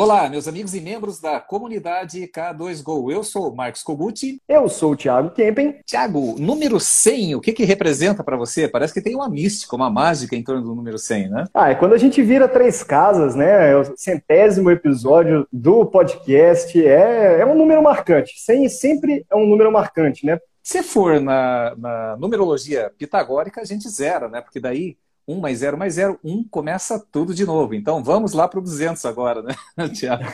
Olá, meus amigos e membros da comunidade K2Go. Eu sou o Marcos Koguti. Eu sou o Thiago Kempen. Thiago, número 100, o que, que representa para você? Parece que tem uma mística, uma mágica em torno do número 100, né? Ah, é quando a gente vira três casas, né? É o centésimo episódio do podcast. É, é um número marcante. 100 sempre é um número marcante, né? Se for na, na numerologia pitagórica, a gente zera, né? Porque daí 1 mais 0 mais 0, 1 começa tudo de novo. Então vamos lá para o 200 agora, né, Tiago?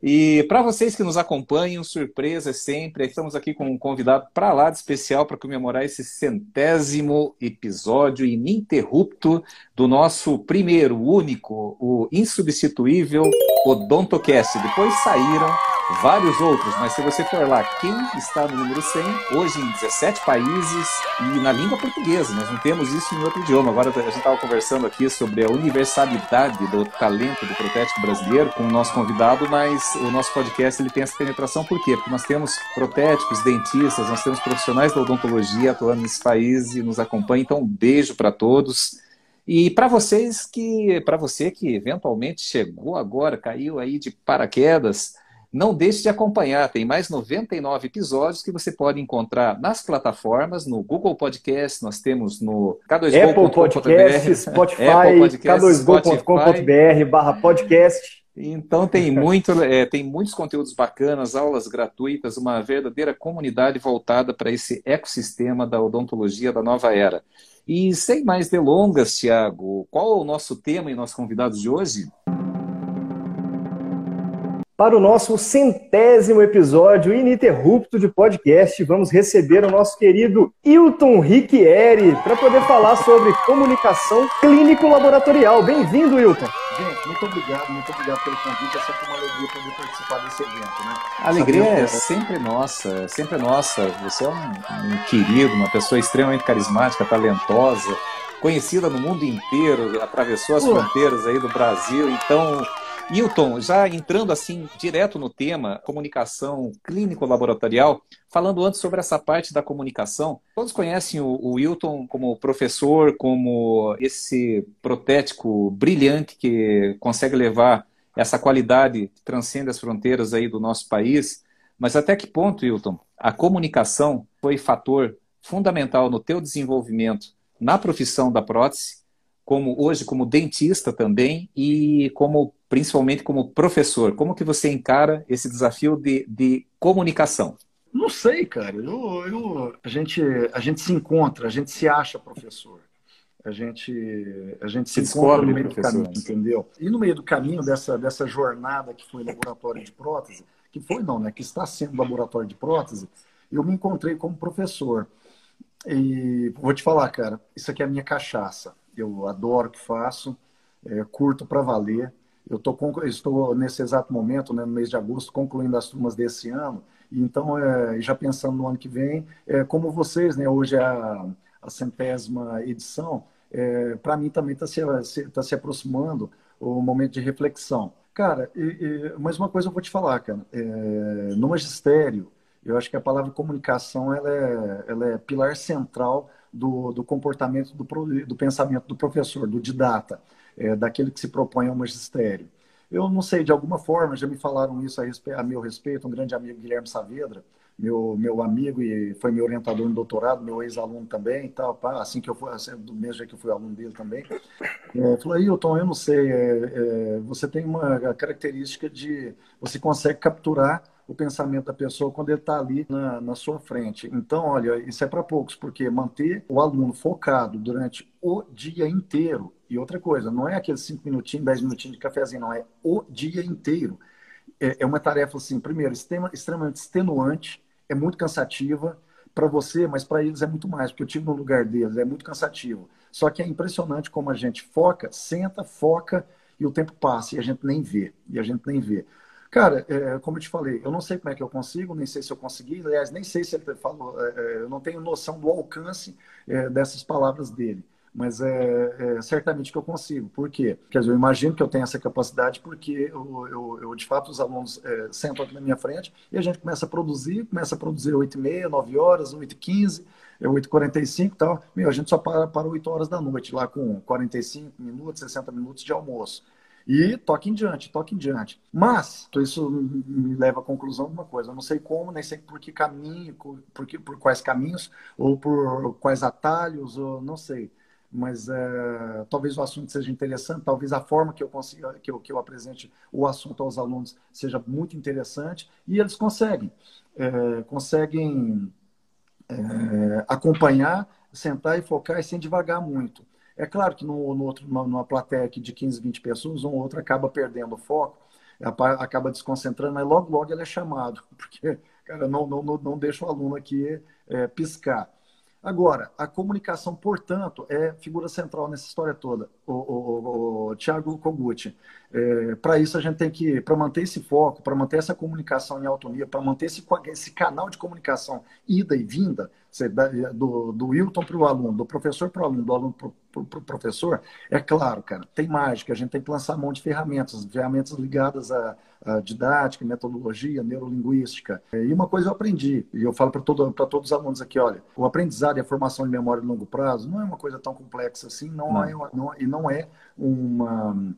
E para vocês que nos acompanham, surpresa sempre, estamos aqui com um convidado para lá de especial para comemorar esse centésimo episódio ininterrupto do nosso primeiro, único, o insubstituível Odontocast. Depois saíram vários outros, mas se você for lá, quem está no número 100, hoje em 17 países e na língua portuguesa, nós não temos isso em outro idioma. Agora a gente estava conversando aqui sobre a universalidade do talento do protético brasileiro com o nosso convidado, mas o nosso podcast ele tem essa penetração por quê? Porque nós temos protéticos, dentistas, nós temos profissionais da odontologia atuando nesse país e nos acompanham. Então, um beijo para todos. E para vocês que, para você que eventualmente chegou agora, caiu aí de paraquedas, não deixe de acompanhar, tem mais 99 episódios que você pode encontrar nas plataformas, no Google Podcast, nós temos no K2Go. Apple Podcast, Spotify, K2Go.com.br barra podcast. Então tem, muito, é, tem muitos conteúdos bacanas, aulas gratuitas, uma verdadeira comunidade voltada para esse ecossistema da odontologia da nova era. E sem mais delongas, Tiago, qual é o nosso tema e nossos convidados de hoje? Para o nosso centésimo episódio ininterrupto de podcast, vamos receber o nosso querido Hilton Ricchieri para poder falar sobre comunicação clínico-laboratorial. Bem-vindo, Hilton. Gente, muito obrigado, muito obrigado pelo convite. É sempre uma alegria poder participar desse evento, né? A alegria é sempre nossa, é sempre nossa. Você é um, um querido, uma pessoa extremamente carismática, talentosa, conhecida no mundo inteiro, atravessou as fronteiras aí do Brasil, então Hilton, já entrando assim direto no tema, comunicação clínico-laboratorial, falando antes sobre essa parte da comunicação, todos conhecem o, o Hilton como professor, como esse protético brilhante que consegue levar essa qualidade que transcende as fronteiras aí do nosso país. Mas até que ponto, Hilton, a comunicação foi fator fundamental no teu desenvolvimento na profissão da prótese, como hoje como dentista também e como principalmente como professor? Como que você encara esse desafio de, de comunicação? Não sei, cara. Eu, eu, a, gente, a gente se encontra, a gente se acha professor. A gente, a gente se, se descobre no meio do caminho, entendeu? E no meio do caminho dessa, dessa jornada que foi laboratório de prótese, que foi não, né? Que está sendo laboratório de prótese, eu me encontrei como professor. E vou te falar, cara, isso aqui é a minha cachaça. Eu adoro o que faço, é, curto para valer. Eu tô, estou, nesse exato momento, né, no mês de agosto, concluindo as turmas desse ano. Então, é, já pensando no ano que vem, é, como vocês, né, hoje é a, a centésima edição, é, para mim também está se, se, tá se aproximando o momento de reflexão. Cara, e, e, mas uma coisa eu vou te falar, cara. É, no magistério, eu acho que a palavra comunicação ela é, ela é pilar central do, do comportamento do, do pensamento do professor, do didata é, daquele que se propõe ao magistério. Eu não sei, de alguma forma, já me falaram isso a, a meu respeito, um grande amigo, Guilherme Saavedra, meu, meu amigo e foi meu orientador no doutorado, meu ex-aluno também, e tal, pá, assim que eu fui, assim, do mesmo jeito que eu fui aluno dele também, é, falou, Hilton, eu não sei, é, é, você tem uma característica de, você consegue capturar o pensamento da pessoa quando ele está ali na, na, sua frente. Então, olha, isso é para poucos, porque manter o aluno focado durante o dia inteiro, e outra coisa, não é aqueles cinco minutinhos, dez minutinhos de cafezinho, não, é o dia inteiro. É, é uma tarefa, assim, primeiro, extremamente extenuante, é muito cansativa para você, mas para eles é muito mais, porque eu tive no lugar deles, é muito cansativo. Só que é impressionante como a gente foca, senta, foca e o tempo passa e a gente nem vê, e a gente nem vê. Cara, é, como eu te falei, eu não sei como é que eu consigo, nem sei se eu consegui, aliás, nem sei se ele falou, é, é, eu não tenho noção do alcance é, dessas palavras dele, mas é, é, certamente que eu consigo. Por quê? Quer dizer, eu imagino que eu tenho essa capacidade porque eu, eu, eu de fato, os alunos é, sentam aqui na minha frente e a gente começa a produzir, começa a produzir 8h30, 9 horas, 8h15, 8h45 e tal. Meu, a gente só para para 8 horas da noite, lá com 45 minutos, 60 minutos de almoço. E toque em diante, toque em diante. Mas, isso me leva à conclusão de uma coisa. Eu não sei como, nem sei por que caminho, por, que, por quais caminhos, ou por quais atalhos, ou não sei mas é, talvez o assunto seja interessante, talvez a forma que eu consiga, que eu, que eu apresente o assunto aos alunos seja muito interessante e eles conseguem, é, conseguem é, acompanhar, sentar e focar e sem devagar muito. É claro que no, no outro, numa plateia de 15, 20 pessoas, um ou outro acaba perdendo o foco, acaba desconcentrando, mas logo, logo ele é chamado, porque cara, não, não, não deixa o aluno aqui é, piscar. Agora, a comunicação, portanto, é figura central nessa história toda, o, o, o Tiago Koguchi. É, para isso, a gente tem que, para manter esse foco, para manter essa comunicação em autonomia, para manter esse, esse canal de comunicação ida e vinda, do, do Wilton para o aluno, do professor para o aluno, do aluno para o pro professor, é claro, cara, tem mágica, a gente tem que lançar mão de ferramentas, ferramentas ligadas à, à didática, metodologia, neurolinguística. E uma coisa eu aprendi, e eu falo para todo, todos os alunos aqui, olha, o aprendizado e a formação de memória de longo prazo não é uma coisa tão complexa assim, não, não. É, não e não é uma,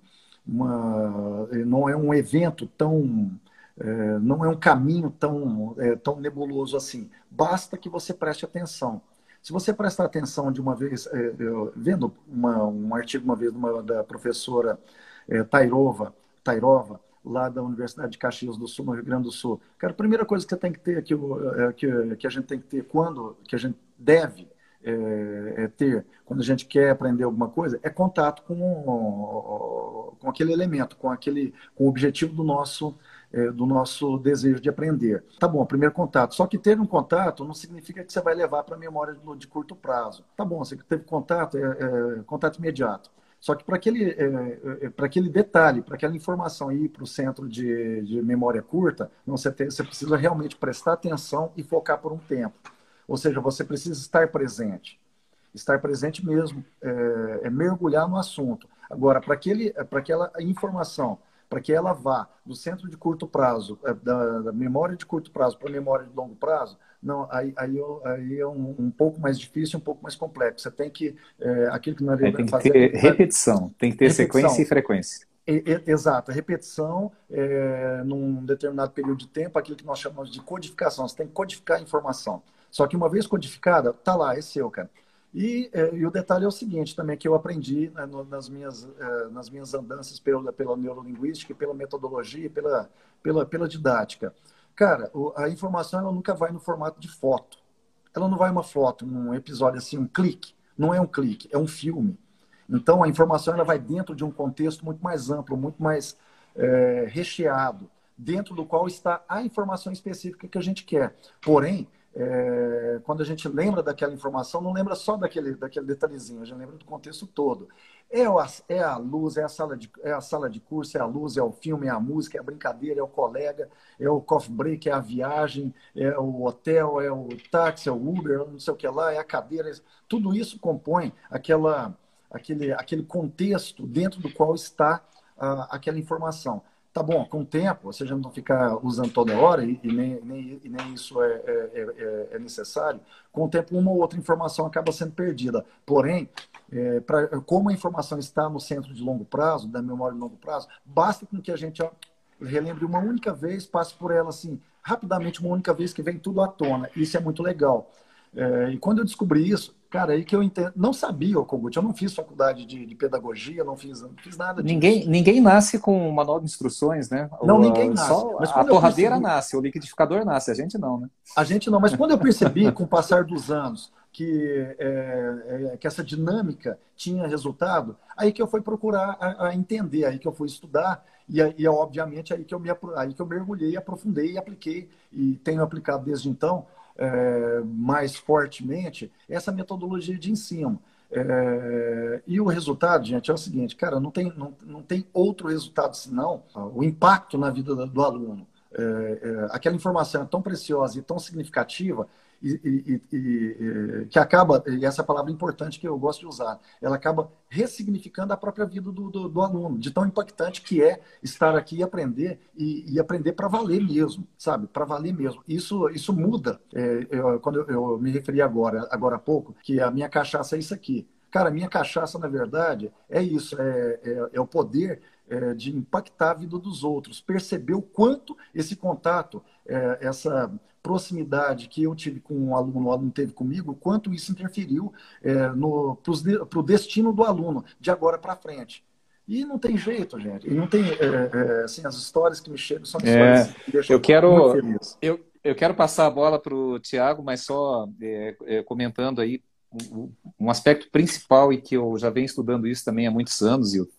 uma, não é um evento tão é, não é um caminho tão, é, tão nebuloso assim. Basta que você preste atenção. Se você prestar atenção de uma vez, é, eu, vendo uma, um artigo uma vez uma, da professora é, Tairova, Tairova, lá da Universidade de Caxias do Sul, no Rio Grande do Sul. Cara, a primeira coisa que você tem que ter, que, é, que, que a gente tem que ter quando, que a gente deve é, é, ter quando a gente quer aprender alguma coisa, é contato com, com aquele elemento, com aquele com o objetivo do nosso é, do nosso desejo de aprender. Tá bom, primeiro contato. Só que ter um contato não significa que você vai levar para a memória de, de, curto prazo. Tá bom, você teve contato, é, é contato imediato. Só que para aquele, é, é para aquele detalhe, para aquela informação ir para o centro de, de, memória curta, você, tem, você precisa realmente prestar atenção e focar por um tempo. Ou seja, você precisa estar presente. Estar presente mesmo é, é mergulhar no assunto. Agora, para aquela informação para que ela vá do centro de curto prazo, é, da, da memória de curto prazo para a memória de longo prazo, não, aí, aí, aí é um, um, pouco mais difícil, um pouco mais complexo. Você tem que, é, aquilo que nós é, tem que fazer, ter repetição, tem que ter repetição. sequência e frequência. exato, repetição é, num determinado período de tempo, aquilo que nós chamamos de codificação. Você tem que codificar a informação. Só que uma vez codificada, tá lá, é seu, cara. E, é, e, o detalhe é o seguinte também, que eu aprendi né, no, nas, minhas, é, nas minhas andanças pela, pela neurolinguística, pela metodologia, pela, pela, pela didática. Cara, o, a informação ela nunca vai no formato de foto. Ela não vai uma foto, um episódio assim, um clique. Não é um clique, é um filme. Então, a informação ela vai dentro de um contexto muito mais amplo, muito mais é, recheado, dentro do qual está a informação específica que a gente quer. Porém, é, quando a gente lembra daquela informação, não lembra só daquele, daquele detalhezinho, a gente lembra do contexto todo. É a, é a luz, é a, sala de, é a sala de curso, é a luz, é o filme, é a música, é a brincadeira, é o colega, é o coffee break, é a viagem, é o hotel, é o táxi, é o Uber, não sei o que lá, é a cadeira. Tudo isso compõe aquela, aquele, aquele contexto dentro do qual está a, aquela informação. Tá bom, com o tempo, você já não ficar usando toda hora, e, e nem, nem, e nem isso é, é, é, é, necessário, com o tempo uma ou outra informação acaba sendo perdida. Porém, é, pra, como a informação está no centro de longo prazo, da memória de longo prazo, basta com que a gente relembre uma única vez, passe por ela assim, rapidamente, uma única vez que vem tudo à tona. Isso é muito legal. É, e quando eu descobri isso, cara, aí que eu entendo, não sabia o Kogut, eu não fiz faculdade de, de, pedagogia, não fiz, não fiz nada disso. Ninguém, ninguém nasce com um manual de instruções, né? Não, o, ninguém nasce. Só mas a torradeira percebi... nasce, o liquidificador nasce, a gente não, né? A gente não, mas quando eu percebi, com o passar dos anos, que, é, é, que essa dinâmica tinha resultado, aí que eu fui procurar a, a entender, aí que eu fui estudar, e, e obviamente aí que, eu me, aí que eu mergulhei, aprofundei e apliquei, e tenho aplicado desde então, é, mais fortemente essa metodologia de ensino. É, e o resultado, gente, é o seguinte, cara, não tem, não, não tem outro resultado senão o impacto na vida do, do aluno. É, é, aquela informação é tão preciosa e tão significativa e, e, e, que acaba, e essa é palavra importante que eu gosto de usar, ela acaba ressignificando a própria vida do, do, do aluno, de tão impactante que é estar aqui e aprender, e, aprender para valer mesmo, sabe? Para valer mesmo. Isso, isso muda. É, eu, quando eu, eu, me referi agora, agora há pouco, que a minha cachaça é isso aqui. Cara, minha cachaça, na verdade, é isso, é, é, é o poder é, de impactar a vida dos outros, perceber o quanto esse contato, é, essa proximidade que eu tive com o aluno, o aluno teve comigo, quanto isso interferiu é, para o destino do aluno, de agora para frente. E não tem jeito, gente. E não tem, é, é, assim, as histórias que me chegam são é, histórias que deixam eu quero, eu, eu quero passar a bola para o Tiago, mas só é, comentando aí um, um, aspecto principal e que eu já venho estudando isso também há muitos anos, Hilton,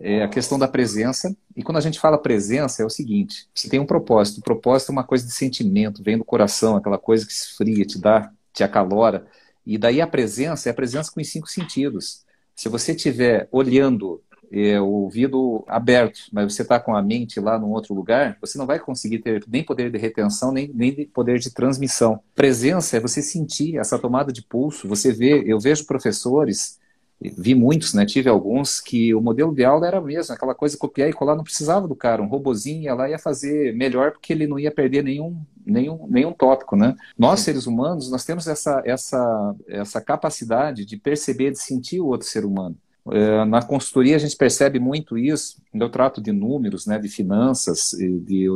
é a questão da presença. E quando a gente fala presença, é o seguinte: você tem um propósito. O propósito é uma coisa de sentimento, vem do coração, aquela coisa que esfria, te dá, te acalora. E daí a presença é a presença com os cinco sentidos. Se você estiver olhando é, o ouvido aberto, mas você está com a mente lá num outro lugar, você não vai conseguir ter nem poder de retenção, nem, nem poder de transmissão. Presença é você sentir essa tomada de pulso. Você vê, eu vejo professores vi muitos, né? Tive alguns que o modelo de aula era mesmo, aquela coisa copiar e colar, não precisava do cara, um robozinho ia lá ia fazer melhor porque ele não ia perder nenhum, nenhum, nenhum tópico, né? Nós, seres humanos, nós temos essa, essa, essa capacidade de perceber, de sentir o outro ser humano. É, na consultoria a gente percebe muito isso, eu trato de números, né, de finanças, de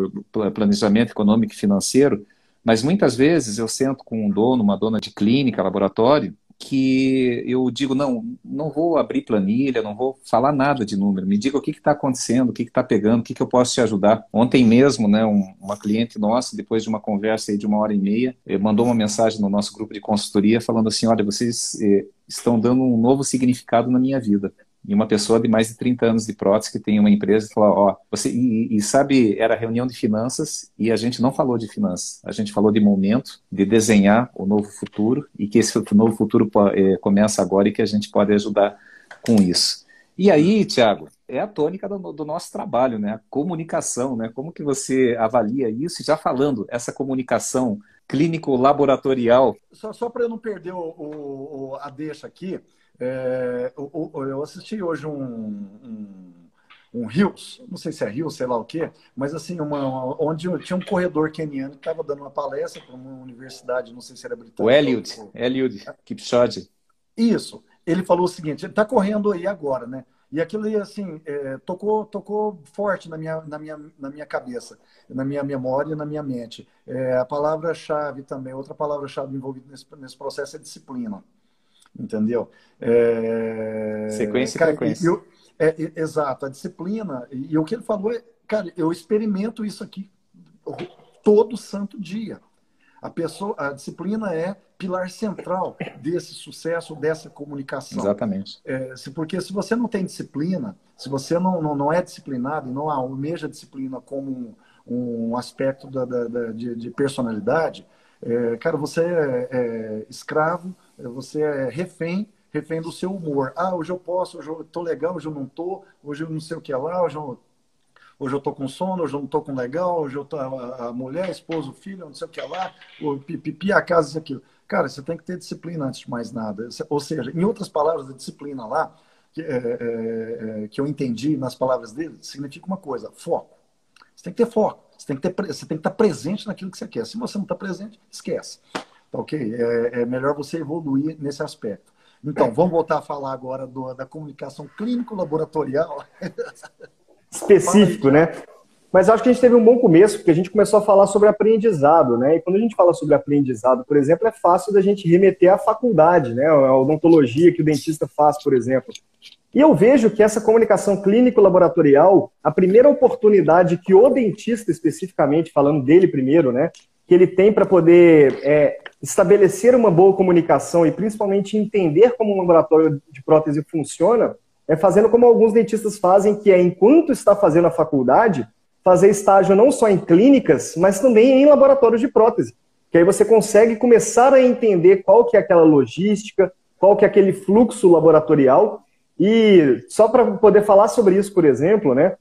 planejamento econômico e financeiro, mas muitas vezes eu sento com um dono, uma dona de clínica, laboratório, que eu digo, não, não vou abrir planilha, não vou falar nada de número, me diga o que está acontecendo, o que está pegando, o que, que, eu posso te ajudar. Ontem mesmo, né, um, uma cliente nossa, depois de uma conversa aí de uma hora e meia, eh, mandou uma mensagem no nosso grupo de consultoria falando assim, olha, vocês eh, estão dando um novo significado na minha vida e uma pessoa de mais de 30 anos de prótese que tem uma empresa e falou, ó, você e, e, sabe, era reunião de finanças e a gente não falou de finanças, a gente falou de momento, de desenhar o novo futuro e que esse novo futuro é, começa agora e que a gente pode ajudar com isso. E aí, Tiago, é a tônica do, do, nosso trabalho, né? A comunicação, né? Como que você avalia isso? Já falando, essa comunicação clínico-laboratorial. Só, só para eu não perder o, o, a deixa aqui, é, eu, eu, assisti hoje um, um, um Rios, não sei se é Rios, sei lá o quê, mas assim, uma, onde tinha um corredor keniano que estava dando uma palestra para uma universidade, não sei se era britânica. O Eliud, ou... Eliud Kipchoge. Isso. Ele falou o seguinte, ele está correndo aí agora, né? E aquilo assim, é, tocou, tocou forte na minha, na, minha, na minha cabeça, na minha memória e na minha mente. É, a palavra-chave também, outra palavra-chave envolvida nesse, nesse processo é disciplina entendeu? É... Sequência cara, e frequência. Eu, é, é, exato, a disciplina. E, e, o que ele falou é, cara, eu experimento isso aqui todo santo dia. A, pessoa, a disciplina é pilar central desse sucesso, dessa comunicação. Exatamente. É, se, porque se você não tem disciplina, se você não, não, não é disciplinado e não almeja disciplina como um, um aspecto da, da, da de, de, personalidade, é, cara, você é, é escravo você é refém, refém do seu humor. Ah, hoje eu posso, hoje eu tô legal, hoje eu não tô, hoje eu não sei o que é lá, hoje eu, hoje eu tô com sono, hoje eu não tô com legal, hoje eu tô a, a mulher, a esposa, o filho, não sei o que é lá, o pipi, a casa, isso aquilo. Cara, você tem que ter disciplina antes de mais nada. Ou seja, em outras palavras, a disciplina lá, que, é, é, é, que eu entendi nas palavras dele, significa uma coisa: foco. Você tem que ter foco. Você tem que, ter, você tem que estar presente naquilo que você quer. Se você não está presente, esquece. Tá ok? É, é melhor você evoluir nesse aspecto. Então, vamos voltar a falar agora do, da comunicação clínico-laboratorial. Específico, né? Mas acho que a gente teve um bom começo, porque a gente começou a falar sobre aprendizado, né? E quando a gente fala sobre aprendizado, por exemplo, é fácil da gente remeter à faculdade, né? A odontologia que o dentista faz, por exemplo. E eu vejo que essa comunicação clínico-laboratorial, a primeira oportunidade que o dentista, especificamente, falando dele primeiro, né? Que ele tem para poder é, estabelecer uma boa comunicação e principalmente entender como um laboratório de prótese funciona, é fazendo como alguns dentistas fazem, que é enquanto está fazendo a faculdade, fazer estágio não só em clínicas, mas também em laboratórios de prótese. Que aí você consegue começar a entender qual que é aquela logística, qual que é aquele fluxo laboratorial. E só para poder falar sobre isso, por exemplo, né?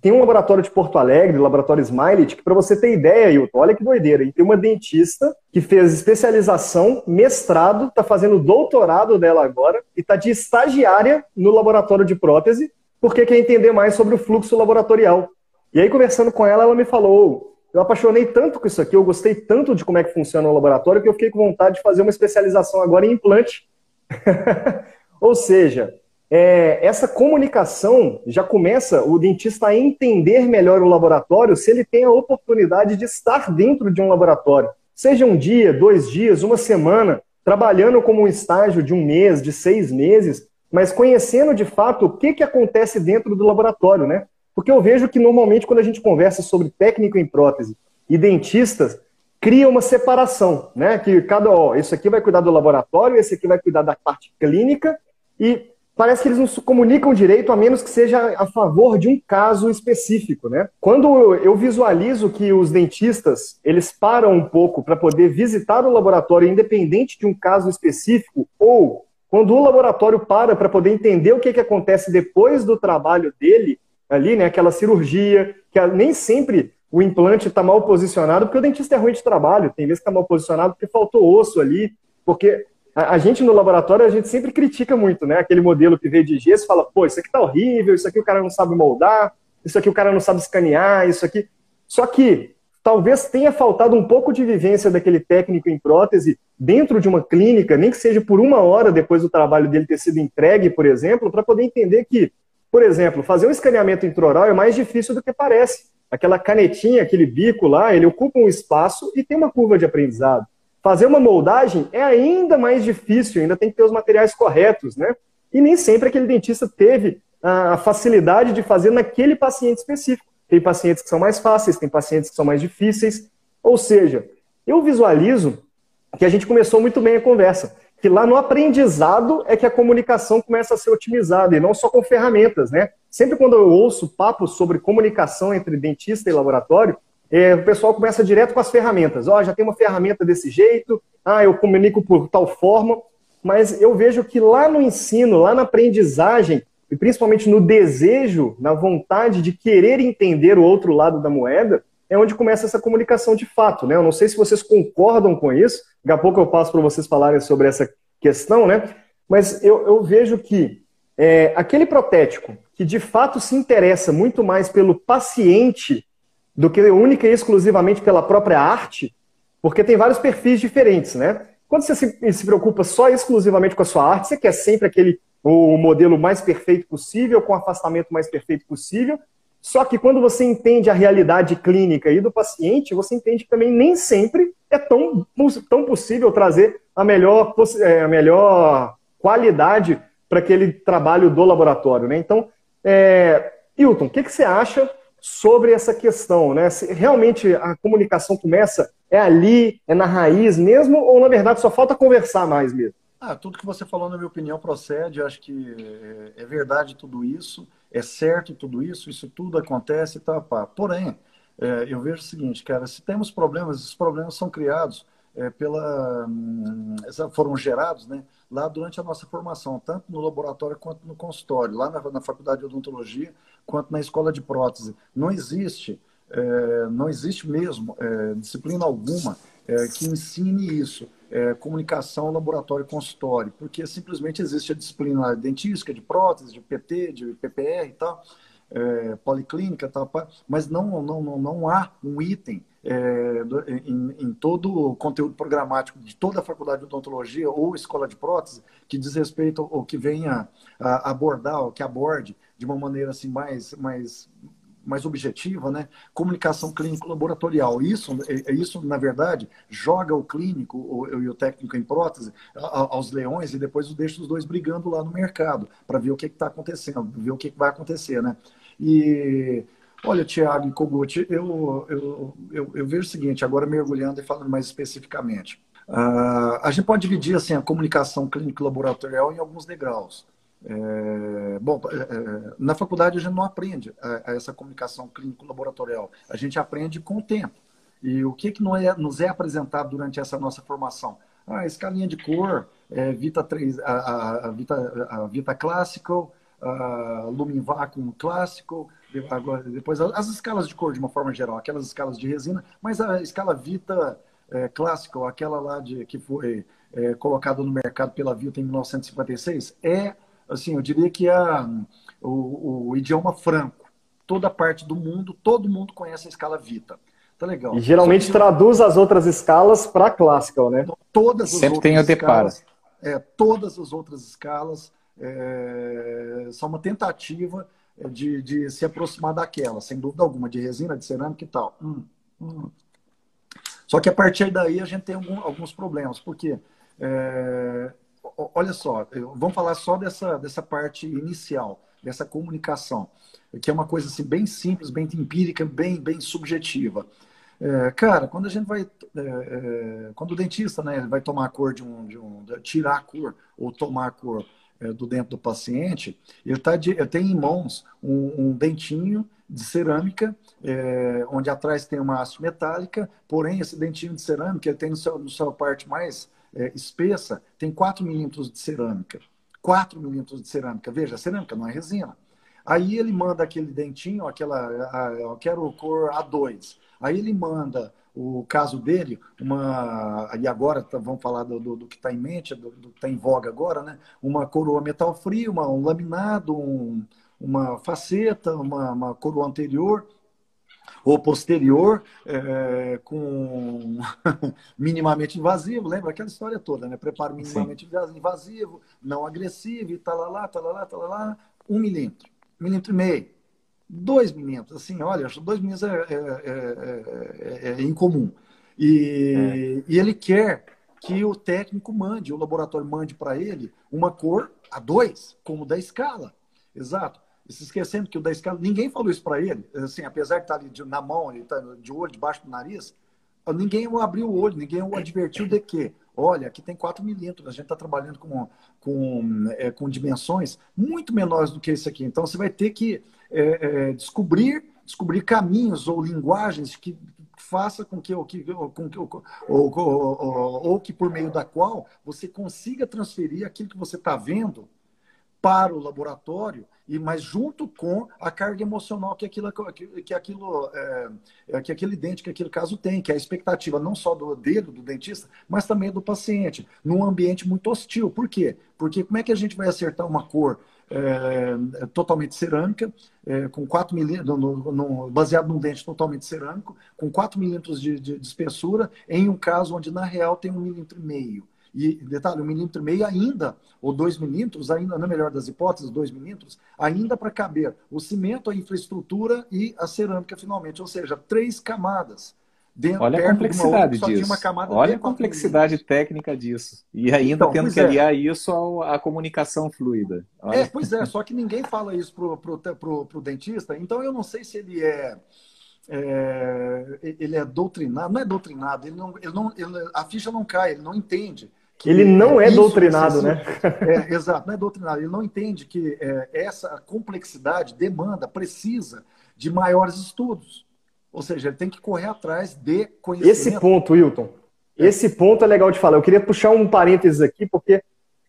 Tem um laboratório de Porto Alegre, o laboratório Smiley, que para você ter ideia, Hilton, olha que doideira. E tem uma dentista que fez especialização, mestrado, está fazendo doutorado dela agora e está de estagiária no laboratório de prótese, porque quer entender mais sobre o fluxo laboratorial. E aí, conversando com ela, ela me falou: eu apaixonei tanto com isso aqui, eu gostei tanto de como é que funciona o laboratório, que eu fiquei com vontade de fazer uma especialização agora em implante. Ou seja, é, essa comunicação já começa o dentista a entender melhor o laboratório se ele tem a oportunidade de estar dentro de um laboratório. Seja um dia, dois dias, uma semana, trabalhando como um estágio de um mês, de seis meses, mas conhecendo de fato o que, que acontece dentro do laboratório, né? Porque eu vejo que normalmente quando a gente conversa sobre técnico em prótese e dentistas, cria uma separação, né? Que cada, ó, isso aqui vai cuidar do laboratório, esse aqui vai cuidar da parte clínica e parece que eles não se comunicam direito a menos que seja a favor de um caso específico, né? Quando eu visualizo que os dentistas, eles param um pouco para poder visitar o laboratório independente de um caso específico ou quando o laboratório para para poder entender o que, que acontece depois do trabalho dele, ali, né, aquela cirurgia, que nem sempre o implante está mal posicionado porque o dentista é ruim de trabalho, tem vezes que está mal posicionado porque faltou osso ali, porque a, a, gente no laboratório, a gente sempre critica muito, né? Aquele modelo que veio de gesso, fala, pô, isso aqui tá horrível, isso aqui o cara não sabe moldar, isso aqui o cara não sabe escanear, isso aqui. Só que talvez tenha faltado um pouco de vivência daquele técnico em prótese dentro de uma clínica, nem que seja por uma hora depois do trabalho dele ter sido entregue, por exemplo, para poder entender que, por exemplo, fazer um escaneamento intraoral é mais difícil do que parece. Aquela canetinha, aquele bico lá, ele ocupa um espaço e tem uma curva de aprendizado. Fazer uma moldagem é ainda mais difícil, ainda tem que ter os materiais corretos, né? E nem sempre aquele dentista teve a facilidade de fazer naquele paciente específico. Tem pacientes que são mais fáceis, tem pacientes que são mais difíceis. Ou seja, eu visualizo que a gente começou muito bem a conversa, que lá no aprendizado é que a comunicação começa a ser otimizada, e não só com ferramentas, né? Sempre quando eu ouço papos sobre comunicação entre dentista e laboratório, é, o pessoal começa direto com as ferramentas. Ó, oh, já tem uma ferramenta desse jeito, ah, eu comunico por tal forma, mas eu vejo que lá no ensino, lá na aprendizagem, e principalmente no desejo, na vontade de querer entender o outro lado da moeda, é onde começa essa comunicação de fato, né? Eu não sei se vocês concordam com isso, daqui a pouco eu passo para vocês falarem sobre essa questão, né? Mas eu, eu vejo que é, aquele protético que de fato se interessa muito mais pelo paciente do que única e exclusivamente pela própria arte, porque tem vários perfis diferentes, né? Quando você se, preocupa só exclusivamente com a sua arte, você quer sempre aquele o modelo mais perfeito possível, com o afastamento mais perfeito possível. Só que quando você entende a realidade clínica e do paciente, você entende que também nem sempre é tão, tão possível trazer a melhor, é, a melhor qualidade para aquele trabalho do laboratório. Né? Então, é, Hilton, o que, que você acha sobre essa questão, né? Se realmente a comunicação começa é ali, é na raiz mesmo, ou na verdade só falta conversar mais mesmo? Ah, tudo que você falou, na minha opinião, procede. Acho que é, é verdade tudo isso, é certo tudo isso, isso tudo acontece, tá, pá. Porém, é, eu vejo o seguinte, cara, se temos problemas, esses problemas são criados é, pela, hum, foram gerados, né, lá durante a nossa formação, tanto no laboratório quanto no consultório, lá na, na faculdade de odontologia, quanto na escola de prótese. Não existe, é, não existe mesmo é, disciplina alguma é, que ensine isso. É, comunicação, laboratório, consultório, porque simplesmente existe a disciplina dentística, de prótese, de PT, de PPR e tal, é, policlínica, tal, mas não, não, não, não há um item é, em, em, todo o conteúdo programático de toda a faculdade de odontologia ou escola de prótese que diz respeito ou que venha a abordar, ou que aborde de uma maneira assim mais, mais, mais objetiva, né? Comunicação clínico-laboratorial. Isso, é, é, isso, na verdade, joga o clínico e o técnico em prótese aos leões e depois deixa os dois brigando lá no mercado para ver o que está acontecendo, ver o que, que vai acontecer, né? E Olha, Tiago e Kogut, eu, eu, eu, eu, vejo o seguinte, agora mergulhando e falando mais especificamente. Uh, a gente pode dividir assim, a comunicação clínico-laboratorial em alguns degraus. É, bom, é, é, na faculdade a gente não aprende a, a essa comunicação clínico-laboratorial, a gente aprende com o tempo. E o que, que não é, nos é apresentado durante essa nossa formação? Ah, escalinha de cor, é, Vita 3, a, a, a, Vita, a Vita Classical, a Lumen Vacuum Classical, agora, depois as escalas de cor de uma forma geral, aquelas escalas de resina, mas a escala Vita é, Classical, aquela lá de, que foi é, colocada no mercado pela Vita em 1956, é assim, eu diria que é o, o idioma franco. Toda parte do mundo, todo mundo conhece a escala Vita. Tá legal. E geralmente que... traduz as outras escalas para classical, né? Todas as Sempre outras tem o escalas, é, todas as outras escalas é, só uma tentativa de, de, se aproximar daquela, sem dúvida alguma, de resina, de cerâmica e tal. Hum, hum. Só que a partir daí a gente tem algum, alguns problemas, porque é, olha só, vamos falar só dessa, dessa parte inicial, dessa comunicação, que é uma coisa assim, bem simples, bem empírica, bem, bem subjetiva. É, cara, quando a gente vai. É, é, quando o dentista né, vai tomar a cor de um, de um. tirar a cor ou tomar a cor é, do dente do paciente, ele, tá de, ele tem em mãos um, um dentinho de cerâmica, é, onde atrás tem uma haste metálica, porém esse dentinho de cerâmica ele tem no seu, no parte mais é, espessa, tem 4 milímetros de cerâmica. 4 milímetros de cerâmica. Veja, cerâmica não é resina. Aí ele manda aquele dentinho, aquela, a, eu quero cor A2. Aí ele manda o caso dele, uma e agora tá, vamos falar do, do, do que está em mente, do, do que está em voga agora, né? Uma coroa metal frio, uma, um laminado, um, uma faceta, uma, uma coroa anterior ou posterior é, com minimamente invasivo, lembra aquela história toda, né? Preparo minimamente Sim. invasivo, não agressivo, e talalá, talalá, talalá, um milímetro, um milímetro e meio, dois milímetros, assim, olha, dois milímetros é, é, é, é, é incomum. E, e ele quer que o técnico mande, o laboratório mande para ele uma cor a dois, como da escala. Exato se esquecendo que o da escala, ninguém falou isso para ele, assim, apesar de estar tá ali de, na mão, ele está de olho debaixo do nariz, ninguém abriu o olho, ninguém o advertiu de que, olha, aqui tem 4 milímetros, a gente está trabalhando com, com, é, com dimensões muito menores do que esse aqui. Então, você vai ter que é, é, descobrir, descobrir caminhos ou linguagens que faça com que, que, com que ou, ou, ou, ou que por meio da qual você consiga transferir aquilo que você está vendo para o laboratório e mas junto com a carga emocional que aquilo que aquilo é, que aquele dente que aquele caso tem que é a expectativa não só do dedo do dentista mas também do paciente num ambiente muito hostil por quê porque como é que a gente vai acertar uma cor é, totalmente cerâmica, é, com 4 milímetros, baseado num dente totalmente cerâmico, com 4 milímetros de, de, de, espessura, em um caso onde na real tem um milímetro e meio. E, detalhe, um milímetro e meio ainda, ou dois milímetros, ainda, na melhor das hipóteses, dois milímetros, ainda para caber o cimento, a infraestrutura e a cerâmica finalmente. Ou seja, três camadas. Dentro, Olha a complexidade outra, disso. Olha a complexidade técnica disso. E ainda então, tendo que aliar é. isso à, comunicação fluida. Olha. É, pois é, só que ninguém fala isso pro, pro, pro, pro dentista, então eu não sei se ele é é, ele é doutrinado, não é doutrinado, ele não, ele não, ele, a ficha não cai, ele não entende ele não é, é doutrinado, né? É, exato, não é doutrinado. Ele não entende que é, essa complexidade demanda, precisa de maiores estudos. Ou seja, ele tem que correr atrás de conhecimento. Esse ponto, Wilton, é. esse ponto é legal de falar. Eu queria puxar um parênteses aqui, porque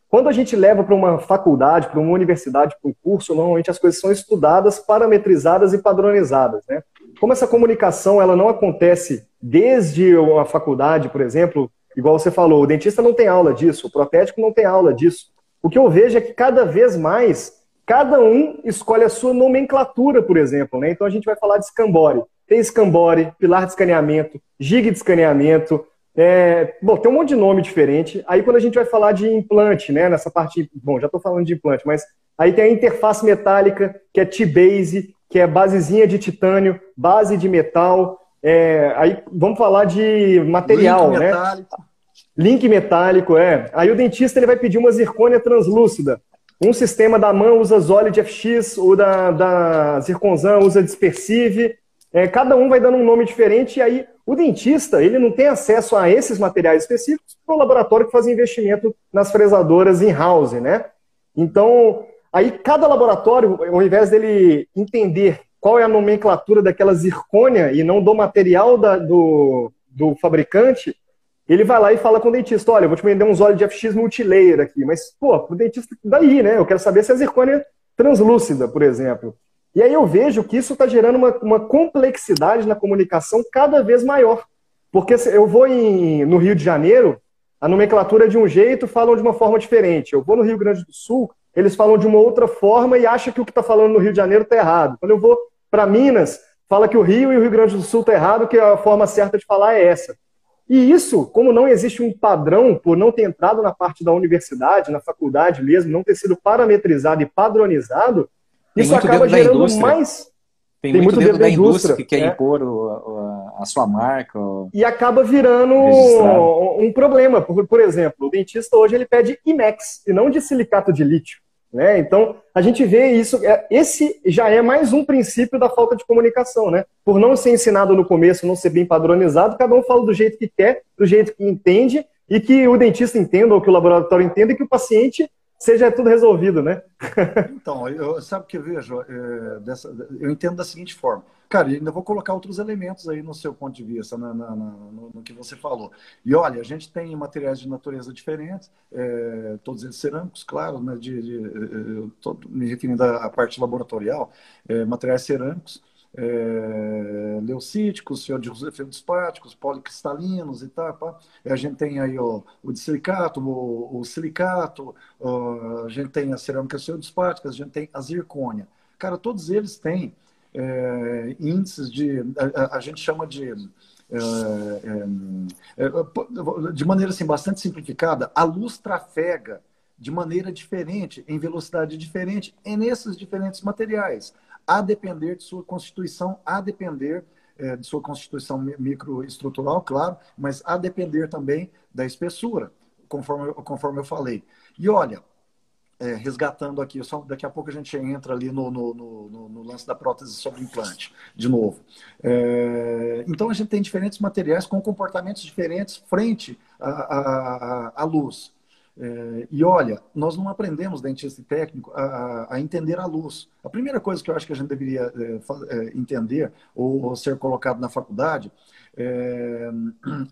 quando a gente leva para uma faculdade, para uma universidade, para um curso, normalmente as coisas são estudadas, parametrizadas e padronizadas, né? Como essa comunicação ela não acontece desde a faculdade, por exemplo, Igual você falou, o dentista não tem aula disso, o protético não tem aula disso. O que eu vejo é que cada vez mais, cada um escolhe a sua nomenclatura, por exemplo. Né? Então a gente vai falar de escambore. Tem escambore, pilar de escaneamento, gig de escaneamento, é, bom, tem um monte de nome diferente. Aí quando a gente vai falar de implante, né, nessa parte, bom, já estou falando de implante, mas aí tem a interface metálica, que é T-base, que é basezinha de titânio, base de metal, é, aí vamos falar de material, Link né? Metálico. Link metálico, é. Aí o dentista ele vai pedir uma zircônia translúcida. Um sistema da mão usa Zolid FX, o da, da Zirconzan usa Dispersive. É, cada um vai dando um nome diferente e aí o dentista ele não tem acesso a esses materiais específicos para o laboratório que faz investimento nas fresadoras in-house, né? Então, aí cada laboratório, ao invés dele entender qual é a nomenclatura daquela zircônia e não do material da, do, do fabricante, ele vai lá e fala com o dentista, olha, eu vou te vender uns óleos de FX multilayer aqui, mas, pô, o dentista, daí, né? Eu quero saber se a zircônia é translúcida, por exemplo. E aí eu vejo que isso está gerando uma, uma, complexidade na comunicação cada vez maior. Porque eu vou em, no Rio de Janeiro, a nomenclatura é de um jeito, falam de uma forma diferente. Eu vou no Rio Grande do Sul, eles falam de uma outra forma e acham que o que está falando no Rio de Janeiro está errado. Quando eu vou para Minas, fala que o Rio e o Rio Grande do Sul está errado, que a forma certa de falar é essa. E isso, como não existe um padrão, por não ter entrado na parte da universidade, na faculdade mesmo, não ter sido parametrizado e padronizado, Tem isso acaba gerando mais. Tem, Tem muito, muito dedo, da indústria, indústria que quer é. impor o, o, a sua marca. O... E acaba virando um, um problema. Por, por exemplo, o dentista hoje ele pede IMEX e não de silicato de lítio. Né? Então, a gente vê isso, é, esse já é mais um princípio da falta de comunicação, né? Por não ser ensinado no começo, não ser bem padronizado, cada um fala do jeito que quer, do jeito que entende, e que o dentista entenda, ou que o laboratório entenda, e que o paciente seja tudo resolvido, né? então, eu, sabe o que eu vejo? É, dessa, eu entendo da seguinte forma. Cara, ainda vou colocar outros elementos aí no seu ponto de vista, na, na, na, no, no, que você falou. E olha, a gente tem materiais de natureza diferentes, é, todos eles cerâmicos, claro, né, de, de, tô me referindo à parte laboratorial, é, materiais cerâmicos, é, leucíticos, feldespáticos, policristalinos e tal. Pá. A gente tem aí ó, o de silicato, o, o silicato, ó, a gente tem a cerâmica feldespática, a gente tem a zircônia. Cara, todos eles têm é, índices de. A, a, gente chama de. É, é, é, de maneira assim, bastante simplificada, a luz trafega de maneira diferente, em velocidade diferente, nesses diferentes materiais a depender de sua constituição, a depender de sua constituição microestrutural, claro, mas a depender também da espessura, conforme, conforme eu falei. E olha, é, resgatando aqui, só daqui a pouco a gente entra ali no, no, no, no lance da prótese sobre implante, de novo. É, então a gente tem diferentes materiais com comportamentos diferentes frente à luz. É, e olha, nós não aprendemos, dentista e técnico, a, a, entender a luz. A primeira coisa que eu acho que a gente deveria é, é, entender ou, ou, ser colocado na faculdade é,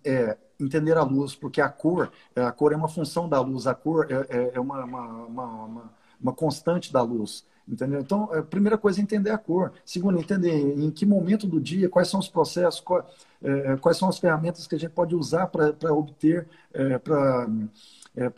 é, entender a luz, porque a cor, a cor é uma função da luz, a cor é, é, é uma, uma, uma, uma, constante da luz. Entendeu? Então, a primeira coisa é entender a cor. Segundo, entender em que momento do dia, quais são os processos, quais são as ferramentas que a gente pode usar para obter, é, para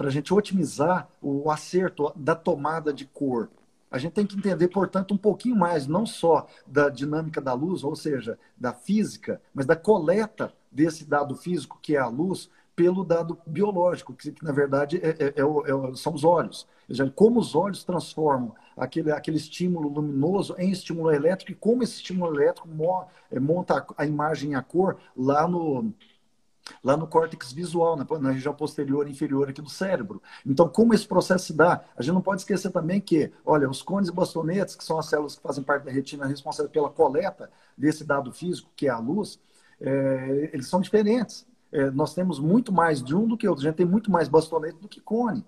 a gente otimizar o acerto da tomada de cor. A gente tem que entender, portanto, um pouquinho mais, não só da dinâmica da luz, ou seja, da física, mas da coleta desse dado físico, que é a luz, pelo dado biológico, que, que na verdade é, é, é, é são os olhos. Seja, como os olhos transformam aquele, aquele estímulo luminoso em estímulo elétrico e como esse estímulo elétrico é, monta a imagem e a cor lá no, lá no córtex visual, na, na, região posterior e inferior aqui do cérebro. Então, como esse processo se dá? A gente não pode esquecer também que, olha, os cones e bastonetes, que são as células que fazem parte da retina responsável pela coleta desse dado físico, que é a luz, é, eles são diferentes. É, nós temos muito mais de um do que outro. A gente tem muito mais bastonete do que cone.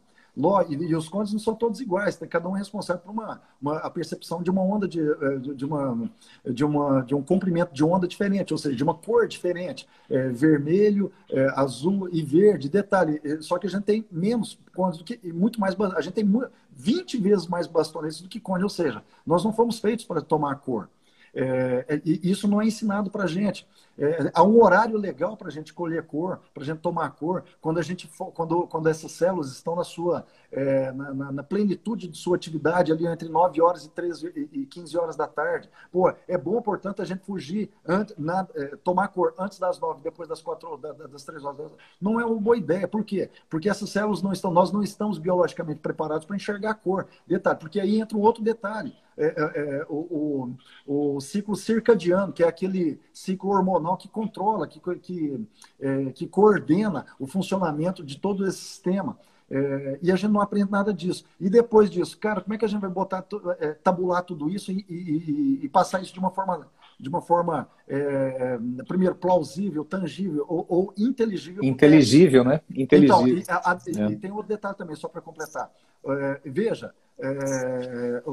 E os contos não são todos iguais, cada um responsável por uma, uma, a percepção de uma onda de, eh, de, uma, de, uma, de um comprimento de onda diferente, ou seja, de uma cor diferente. É, vermelho, é, azul e verde. Detalhe, só que a gente tem menos cones do que. muito mais. A gente tem 20 vezes mais bastonetes do que cone, ou seja, nós não fomos feitos para tomar cor. É, é isso não é ensinado para a gente. É, há um horário legal para a gente colher cor, para a gente tomar cor, quando, a gente, quando, quando essas células estão na sua é, na, na, plenitude de sua atividade ali entre 9 horas e, 13, e 15 horas da tarde. Pô, é bom, portanto, a gente fugir, antes, na, é, tomar cor antes das 9, depois das 4 da, das 3 horas. Não é uma boa ideia. Por quê? Porque essas células não estão, nós não estamos biologicamente preparados para enxergar a cor. Detalhe, porque aí entra um outro detalhe. É, é, é, o, o, o, ciclo circadiano, que é aquele ciclo hormonal que controla, que, que, é, que coordena o funcionamento de todo esse sistema. É, e a gente não aprende nada disso. E depois disso, cara, como é que a gente vai botar, é, tabular tudo isso e, e, e, passar isso de uma forma, de uma forma é, primeiro, plausível, tangível ou, ou inteligível? Inteligível, né? Inteligível. Então, e, a, e, tem outro detalhe também, só para completar. É, veja, é,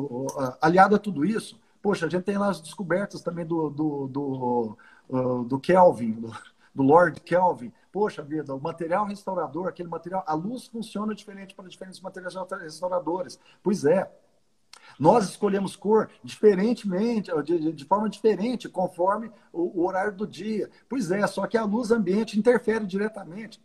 aliado a tudo isso, poxa, a gente tem lá as descobertas também do, do, do, do Kelvin, do, do Lord Kelvin, poxa vida, o material restaurador, aquele material, a luz funciona diferente para diferentes materiais restauradores. Pois é. Nós escolhemos cor diferentemente, de, de, de forma diferente, conforme o, o, horário do dia. Pois é, só que a luz ambiente interfere diretamente.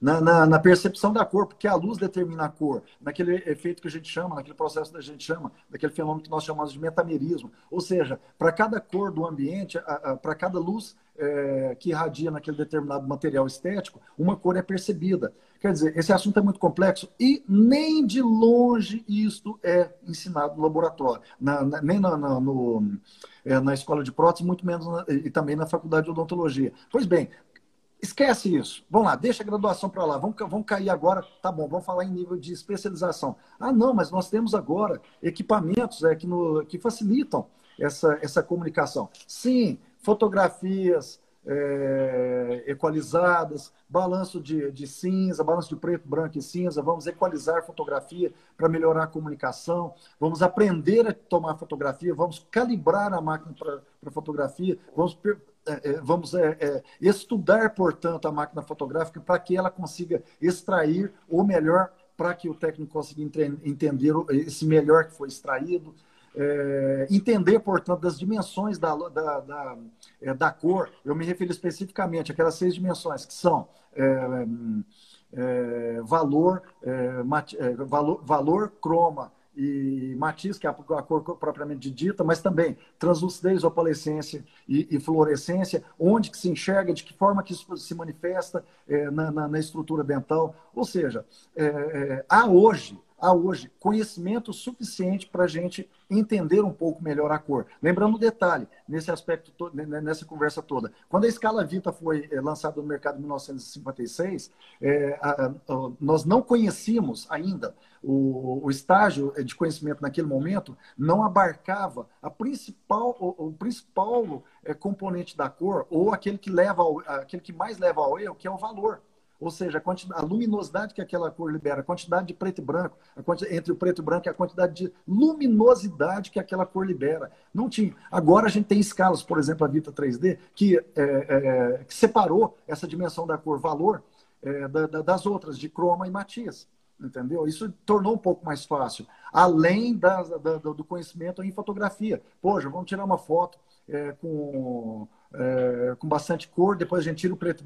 Na, na, na, percepção da cor, porque a luz determina a cor, naquele efeito que a gente chama, naquele processo que a gente chama, daquele fenômeno que nós chamamos de metamerismo. Ou seja, para cada cor do ambiente, para cada luz é, que irradia naquele determinado material estético, uma cor é percebida. Quer dizer, esse assunto é muito complexo e nem de longe isto é ensinado no laboratório, na, na, nem na, no, é, na escola de prótese, muito menos e também na faculdade de odontologia. Pois bem, Esquece isso. Vamos lá, deixa a graduação para lá. Vamos, vamos cair agora. Tá bom, vamos falar em nível de especialização. Ah, não, mas nós temos agora equipamentos é, que, no, que facilitam essa, essa comunicação. Sim, fotografias é, equalizadas, balanço de, de cinza, balanço de preto, branco e cinza. Vamos equalizar fotografia para melhorar a comunicação. Vamos aprender a tomar fotografia. Vamos calibrar a máquina para fotografia. Vamos vamos é, é, estudar, portanto, a máquina fotográfica para que ela consiga extrair o melhor, para que o técnico consiga entender esse melhor que foi extraído. É, entender, portanto, das dimensões da, da, da, é, da, cor. Eu me refiro especificamente àquelas seis dimensões, que são valor, valor, valor, croma, e matiz, que é a, cor propriamente dita, mas também translucidez, opalescência e, e fluorescência, onde que se enxerga, de que forma que isso se manifesta é, na, na, na, estrutura dental. Ou seja, é, há hoje há hoje conhecimento suficiente para a gente entender um pouco melhor a cor. Lembrando um detalhe, nesse aspecto, nessa conversa toda. Quando a escala Vita foi eh, lançada no mercado em 1956, é, a, a, nós não conhecíamos ainda o, o, estágio de conhecimento naquele momento, não abarcava a principal, o, o principal é, componente da cor, ou aquele que, leva ao, aquele que mais leva ao erro, que é o valor. Ou seja, a, a, luminosidade que aquela cor libera, a quantidade de preto e branco, entre o preto e branco e a quantidade de luminosidade que aquela cor libera. Não tinha. Agora a gente tem escalas, por exemplo, a Vita 3D, que, é, é, que separou essa dimensão da cor valor é, da, da, das outras, de croma e matias. Entendeu? Isso tornou um pouco mais fácil. Além da, do conhecimento em fotografia. Poxa, vamos tirar uma foto é, com é, com bastante cor, depois a gente tira o preto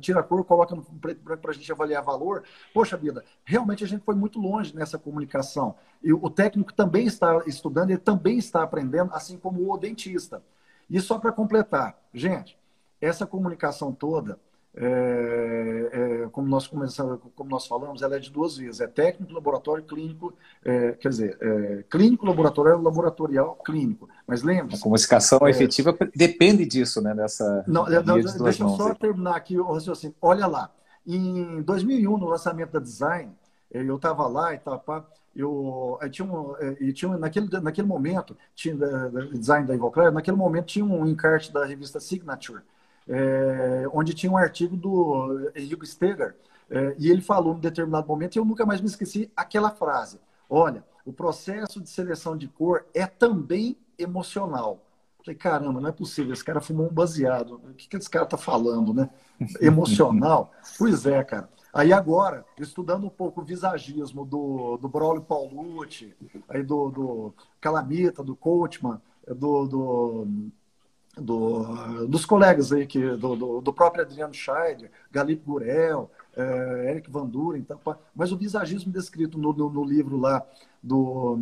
tira a cor, coloca no preto branco para a gente avaliar valor. Poxa vida, realmente a gente foi muito longe nessa comunicação. E o técnico também está estudando, ele também está aprendendo, assim como o dentista. E só para completar, gente, essa comunicação toda, é, é, como nós começamos, como nós falamos, ela é de duas vias: é técnico, laboratório, clínico, é, quer dizer, é, clínico, laboratorial, laboratorial, clínico. Mas lembre-se. A comunicação é, efetiva depende disso, né? Dessa. Não, não de deixa eu só terminar aqui o raciocínio. Olha lá, em 2001, no lançamento da Design, é, eu estava lá e tal, eu, eu tinha um, e tinha naquele, naquele momento, tinha design da Ivoclar, naquele momento tinha um encarte da revista Signature é, onde tinha um artigo do Henrique Steger, é, e ele falou em determinado momento, e eu nunca mais me esqueci aquela frase: Olha, o processo de seleção de cor é também emocional. Falei, caramba, não é possível, esse cara fumou um baseado. O que, que esse cara tá falando, né? Emocional? pois é, cara. Aí agora, estudando um pouco o visagismo do, do Braulio Paulucci, aí do, do Calamita, do Coachman, do, do do, dos colegas aí, que, do, do, do próprio Adriano Scheider, Galip Gurel, é, Eric Van Duren, então, mas o visagismo descrito no, no, no livro lá do,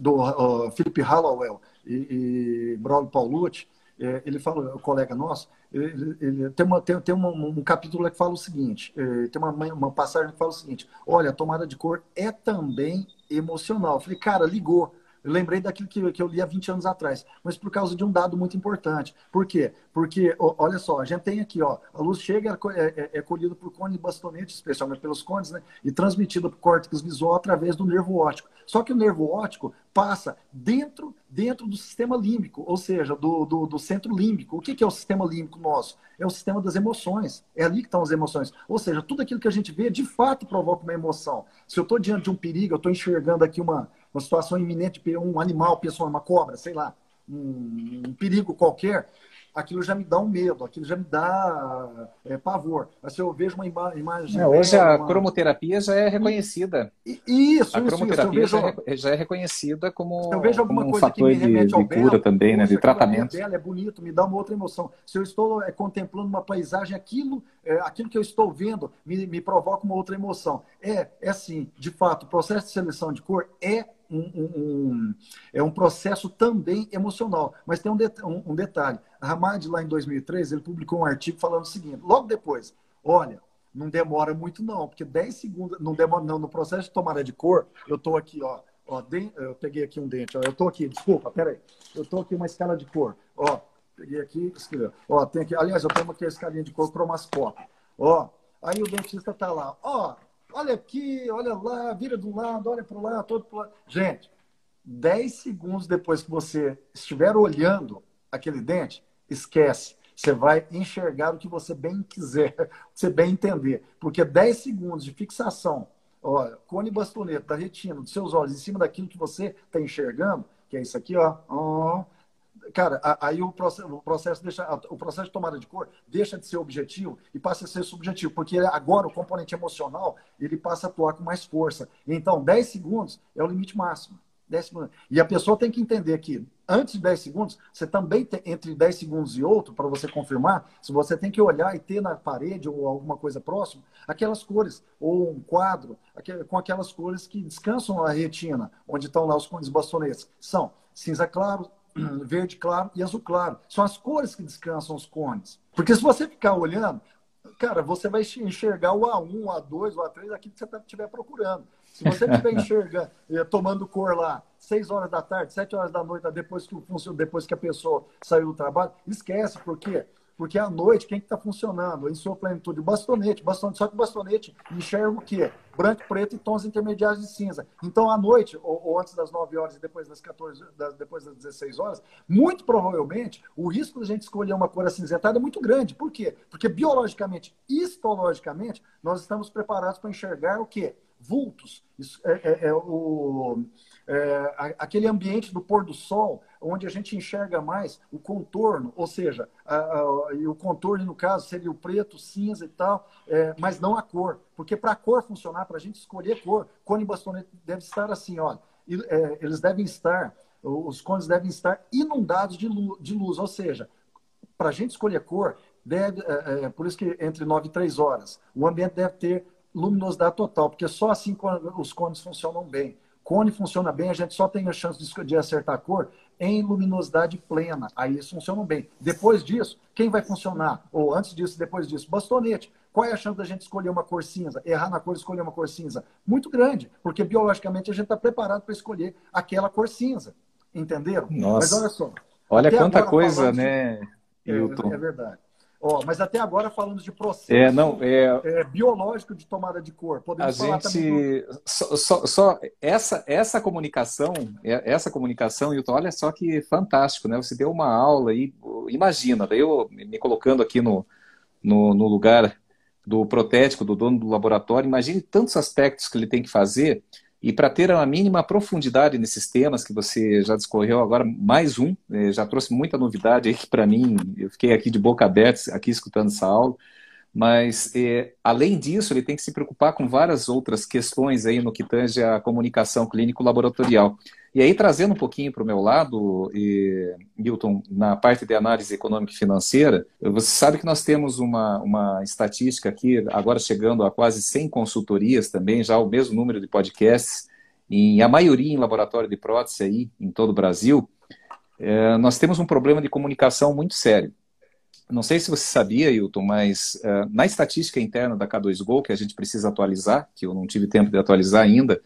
do uh, Philip Hallowell e, e Braulio Paulucci, é, ele fala, o colega nosso, ele, ele tem, uma, tem, tem uma, um capítulo que fala o seguinte, é, tem uma, uma passagem que fala o seguinte, olha, a tomada de cor é também emocional. Eu falei, cara, ligou. Eu lembrei daquilo que, que eu li há 20 anos atrás, mas por causa de um dado muito importante. Por quê? Porque, ó, olha só, a gente tem aqui, ó, a luz chega, é, é, é colhida por cone e bastonete, especialmente pelos cones, né? E transmitida por córtex visual através do nervo óptico. Só que o nervo óptico passa dentro, dentro do sistema límbico, ou seja, do, do, do centro límbico. O que, que é o sistema límbico nosso? É o sistema das emoções. É ali que estão as emoções. Ou seja, tudo aquilo que a gente vê, de fato, provoca uma emoção. Se eu estou diante de um perigo, eu estou enxergando aqui uma, uma situação iminente, um animal, pessoa, uma cobra, sei lá, um, um perigo qualquer, aquilo já me dá um medo, aquilo já me dá é, pavor. Mas se eu vejo uma ima imagem. É, hoje a uma... cromoterapia já é reconhecida. Isso, a isso, cromoterapia isso. Já, é, já, é, reconhecida como, eu vejo alguma como um coisa fator que me remete de, ao de belo, cura também, né, de tratamento. É belo, é bonito, me dá uma outra emoção. Se eu estou é, contemplando uma paisagem, aquilo, é, aquilo que eu estou vendo me, me provoca uma outra emoção. É, é assim, de fato, o processo de seleção de cor é um, um, é um processo também emocional. Mas tem um, de, um, um detalhe. A Hamad, lá em 2003, ele publicou um artigo falando o seguinte, logo depois, olha, não demora muito não, porque 10 segundos, não demora não, no processo de tomada de cor, eu estou aqui, ó, ó, eu peguei aqui um dente, ó, eu estou aqui, desculpa, peraí, eu estou aqui uma escala de cor, ó, peguei aqui, escrevi, ó, tem aqui, aliás, eu tenho aqui a escalinha de cor cromascópio, ó, aí o dentista tá lá, ó, olha aqui, olha lá, vira de um lado, olha para lá, todo para lado. Gente, 10 segundos depois que você estiver olhando aquele dente, esquece. Você vai enxergar o que você bem quiser, você bem entender. Porque 10 segundos de fixação, ó, cone bastoneta da retina dos seus olhos em cima daquilo que você está enxergando, que é isso aqui, ó, ó cara, aí o processo, o processo deixa, o processo de tomada de cor deixa de ser objetivo e passa a ser subjetivo, porque agora o componente emocional ele passa a atuar com mais força. Então, 10 segundos é o limite máximo. 10 segundos. E a pessoa tem que entender que antes de 10 segundos, você também tem, entre 10 segundos e outro, para você confirmar, se você tem que olhar e ter na parede ou alguma coisa próxima, aquelas cores, ou um quadro com aquelas cores que descansam a retina, onde estão lá os cones bastonetes. São cinza claro, verde claro e azul claro. São as cores que descansam os cones. Porque se você ficar olhando, cara, você vai enxergar o A1, o A2, o A3, aquilo que você estiver tá, procurando. Se você estiver enxergando, eh, tomando cor lá, 6 horas da tarde, 7 horas da noite, depois que, o, depois que a pessoa saiu do trabalho, esquece, por quê? Porque à noite, quem está que tá funcionando? Em sua plenitude, bastonete. bastonete. Só que bastonete enxerga o quê? Branco, preto e tons intermediários de cinza. Então, à noite, ou, ou antes das 9 horas e depois das 14, das, depois das 16 horas, muito provavelmente, o risco de a gente escolher uma cor acinzentada é muito grande. Por quê? Porque biologicamente, histologicamente, nós estamos preparados para enxergar o quê? Vultos. Isso é, é, é o é, aquele ambiente do pôr do sol, onde a gente enxerga mais o contorno, ou seja, a, a, e o contorno, no caso, seria o preto, cinza e tal, é, mas não a cor. Porque para a cor funcionar, para a gente escolher cor, cone bastonete deve estar assim, olha, e, é, eles devem estar, os cones devem estar inundados de luz, de luz ou seja, para a gente escolher cor, deve, é, por isso que entre 9 e 3 horas, o ambiente deve ter luminosidade total, porque só assim os cones funcionam bem. Cone funciona bem, a gente só tem a chance de, acertar a cor em luminosidade plena. Aí eles funcionam bem. Depois disso, quem vai funcionar? Ou antes disso, depois disso? Bastonete. Qual é a chance da gente escolher uma cor cinza? Errar na cor e escolher uma cor cinza? Muito grande, porque biologicamente a gente está preparado para escolher aquela cor cinza. Entenderam? Nossa. Mas olha só. Olha quanta coisa, né, de... é, é verdade. Ó, mas até agora falamos de processo é, não, é... É, biológico de tomada de cor. Podemos a falar gente também do... só, só, só, essa essa comunicação, é, essa comunicação, Hilton, olha só que fantástico, né? Você deu uma aula aí, imagina, daí eu me colocando aqui no, no, no lugar do protético, do dono do laboratório, imagine tantos aspectos que ele tem que fazer e para ter a mínima profundidade nesses temas que você já discorreu agora, mais um, eh, já trouxe muita novidade aí para mim, eu fiquei aqui de boca aberta, aqui escutando essa aula, mas é, além disso, ele tem que se preocupar com várias outras questões aí no que tange a comunicação clínico-laboratorial. E aí, trazendo um pouquinho para o meu lado, e, Milton, na parte de análise econômica e financeira, você sabe que nós temos uma, uma estatística aqui, agora chegando a quase 100 consultorias também, já o mesmo número de podcasts, e a maioria em laboratório de prótese aí, em todo o Brasil, é, nós temos um problema de comunicação muito sério. Não sei se você sabia, Hilton, mas uh, na estatística interna da K2Go, que a gente precisa atualizar, que eu não tive tempo de atualizar ainda,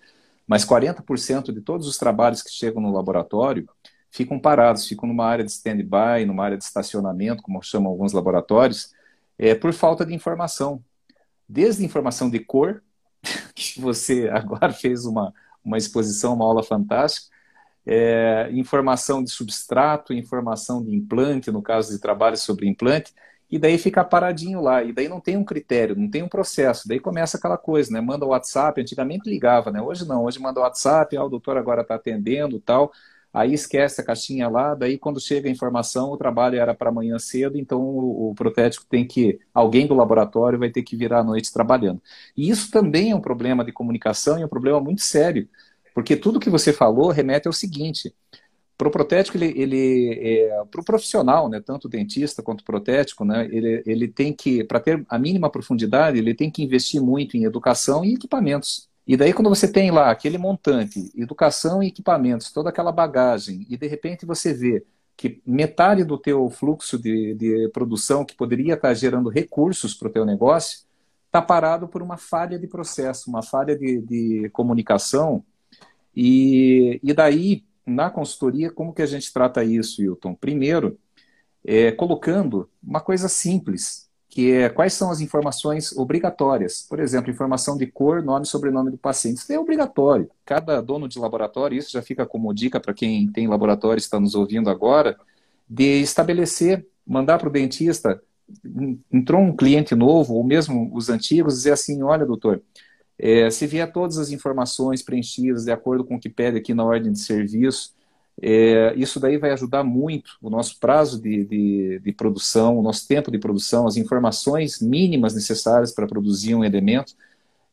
mas 40% de todos os trabalhos que chegam no laboratório ficam parados, ficam numa área de stand-by, numa área de estacionamento, como chamam alguns laboratórios, é, por falta de informação. Desde informação de cor, que você agora fez uma, uma exposição, uma aula fantástica, é, informação de substrato, informação de implante, no caso de trabalho sobre implante, e daí fica paradinho lá, e daí não tem um critério, não tem um processo, daí começa aquela coisa, né? Manda o WhatsApp, antigamente ligava, né? Hoje não, hoje manda o WhatsApp, ah, o doutor agora está atendendo tal, aí esquece a caixinha lá, daí quando chega a informação, o trabalho era para amanhã cedo, então o, o, protético tem que, alguém do laboratório vai ter que virar à noite trabalhando. E isso também é um problema de comunicação e é um problema muito sério, porque tudo que você falou remete ao seguinte: para o protético, ele, ele é, para o profissional, né, tanto dentista quanto protético, né, ele, ele tem que, para ter a mínima profundidade, ele tem que investir muito em educação e equipamentos. E daí, quando você tem lá aquele montante, educação e equipamentos, toda aquela bagagem, e de repente você vê que metade do teu fluxo de, de produção, que poderia estar gerando recursos para o teu negócio, está parado por uma falha de processo, uma falha de, de comunicação. E, e daí, na consultoria, como que a gente trata isso, Hilton? Primeiro, é, colocando uma coisa simples, que é quais são as informações obrigatórias. Por exemplo, informação de cor, nome e sobrenome do paciente. Isso é obrigatório. Cada dono de laboratório, isso já fica como dica para quem tem laboratório e está nos ouvindo agora, de estabelecer, mandar para o dentista, entrou um cliente novo, ou mesmo os antigos, dizer assim, olha, doutor, é, se vier todas as informações preenchidas de acordo com o que pede aqui na ordem de serviço, é, isso daí vai ajudar muito o nosso prazo de, de, de, produção, o nosso tempo de produção, as informações mínimas necessárias para produzir um elemento.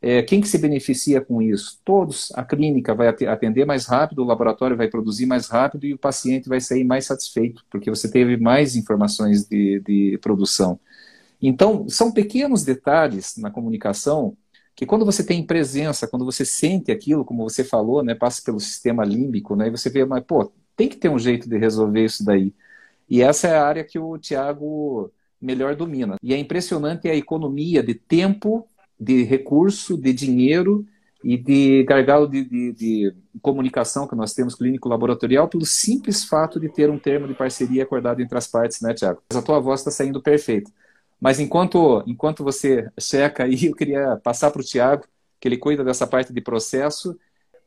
É, quem que se beneficia com isso? Todos. A clínica vai atender mais rápido, o laboratório vai produzir mais rápido e o paciente vai sair mais satisfeito, porque você teve mais informações de, de produção. Então, são pequenos detalhes na comunicação que quando você tem presença, quando você sente aquilo, como você falou, né, passa pelo sistema límbico, né, e você vê, mas pô, tem que ter um jeito de resolver isso daí. E essa é a área que o Tiago melhor domina. E é impressionante a economia de tempo, de recurso, de dinheiro e de gargalo de, de, de comunicação que nós temos clínico-laboratorial pelo simples fato de ter um termo de parceria acordado entre as partes, né, Tiago? A tua voz está saindo perfeita. Mas enquanto, enquanto você checa aí, eu queria passar para o Tiago, que ele cuida dessa parte de processo.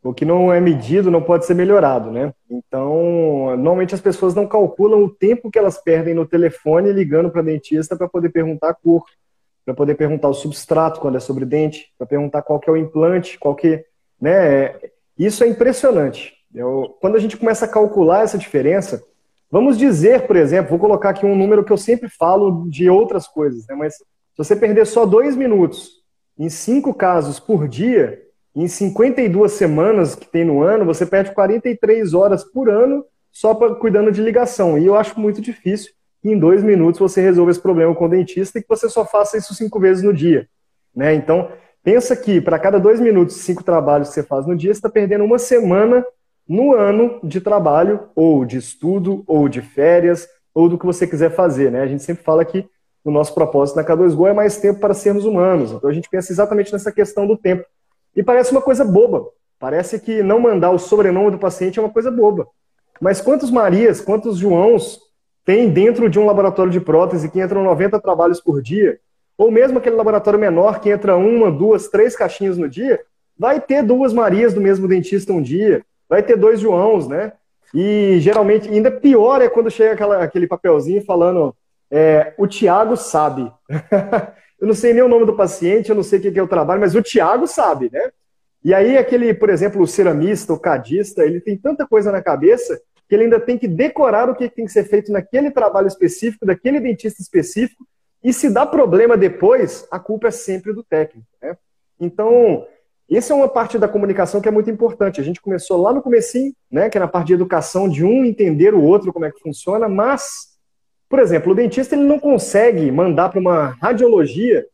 O que não é medido não pode ser melhorado, né? Então, normalmente as pessoas não calculam o tempo que elas perdem no telefone ligando para dentista para poder perguntar a cor, para poder perguntar o substrato quando é sobre dente, para perguntar qual que é o implante, qual que, né? Isso é impressionante. Eu, quando a gente começa a calcular essa diferença, Vamos dizer, por exemplo, vou colocar aqui um número que eu sempre falo de outras coisas, né? mas se você perder só dois minutos em cinco casos por dia, em 52 semanas que tem no ano, você perde 43 horas por ano só pra, cuidando de ligação. E eu acho muito difícil que em dois minutos você resolva esse problema com o dentista e que você só faça isso cinco vezes no dia. Né? Então, pensa que para cada dois minutos, cinco trabalhos que você faz no dia, você está perdendo uma semana no ano de trabalho, ou de estudo, ou de férias, ou do que você quiser fazer. Né? A gente sempre fala que o nosso propósito na K2Go é mais tempo para sermos humanos. Então a gente pensa exatamente nessa questão do tempo. E parece uma coisa boba. Parece que não mandar o sobrenome do paciente é uma coisa boba. Mas quantos Marias, quantos Joãos tem dentro de um laboratório de prótese que entram 90 trabalhos por dia? Ou mesmo aquele laboratório menor que entra uma, duas, três caixinhas no dia, vai ter duas Marias do mesmo dentista um dia vai ter dois Joãos, né? E geralmente, ainda pior é quando chega aquela, aquele papelzinho falando é, o Tiago sabe. eu não sei nem o nome do paciente, eu não sei o que é o trabalho, mas o Tiago sabe, né? E aí, aquele, por exemplo, o ceramista, o cadista, ele tem tanta coisa na cabeça que ele ainda tem que decorar o que tem que ser feito naquele trabalho específico, daquele dentista específico, e se dá problema depois, a culpa é sempre do técnico. Né? Então, essa é uma parte da comunicação que é muito importante. A gente começou lá no comecinho, né, que é na parte de educação, de um entender o outro como é que funciona, mas, por exemplo, o dentista ele não consegue mandar para uma radiologia,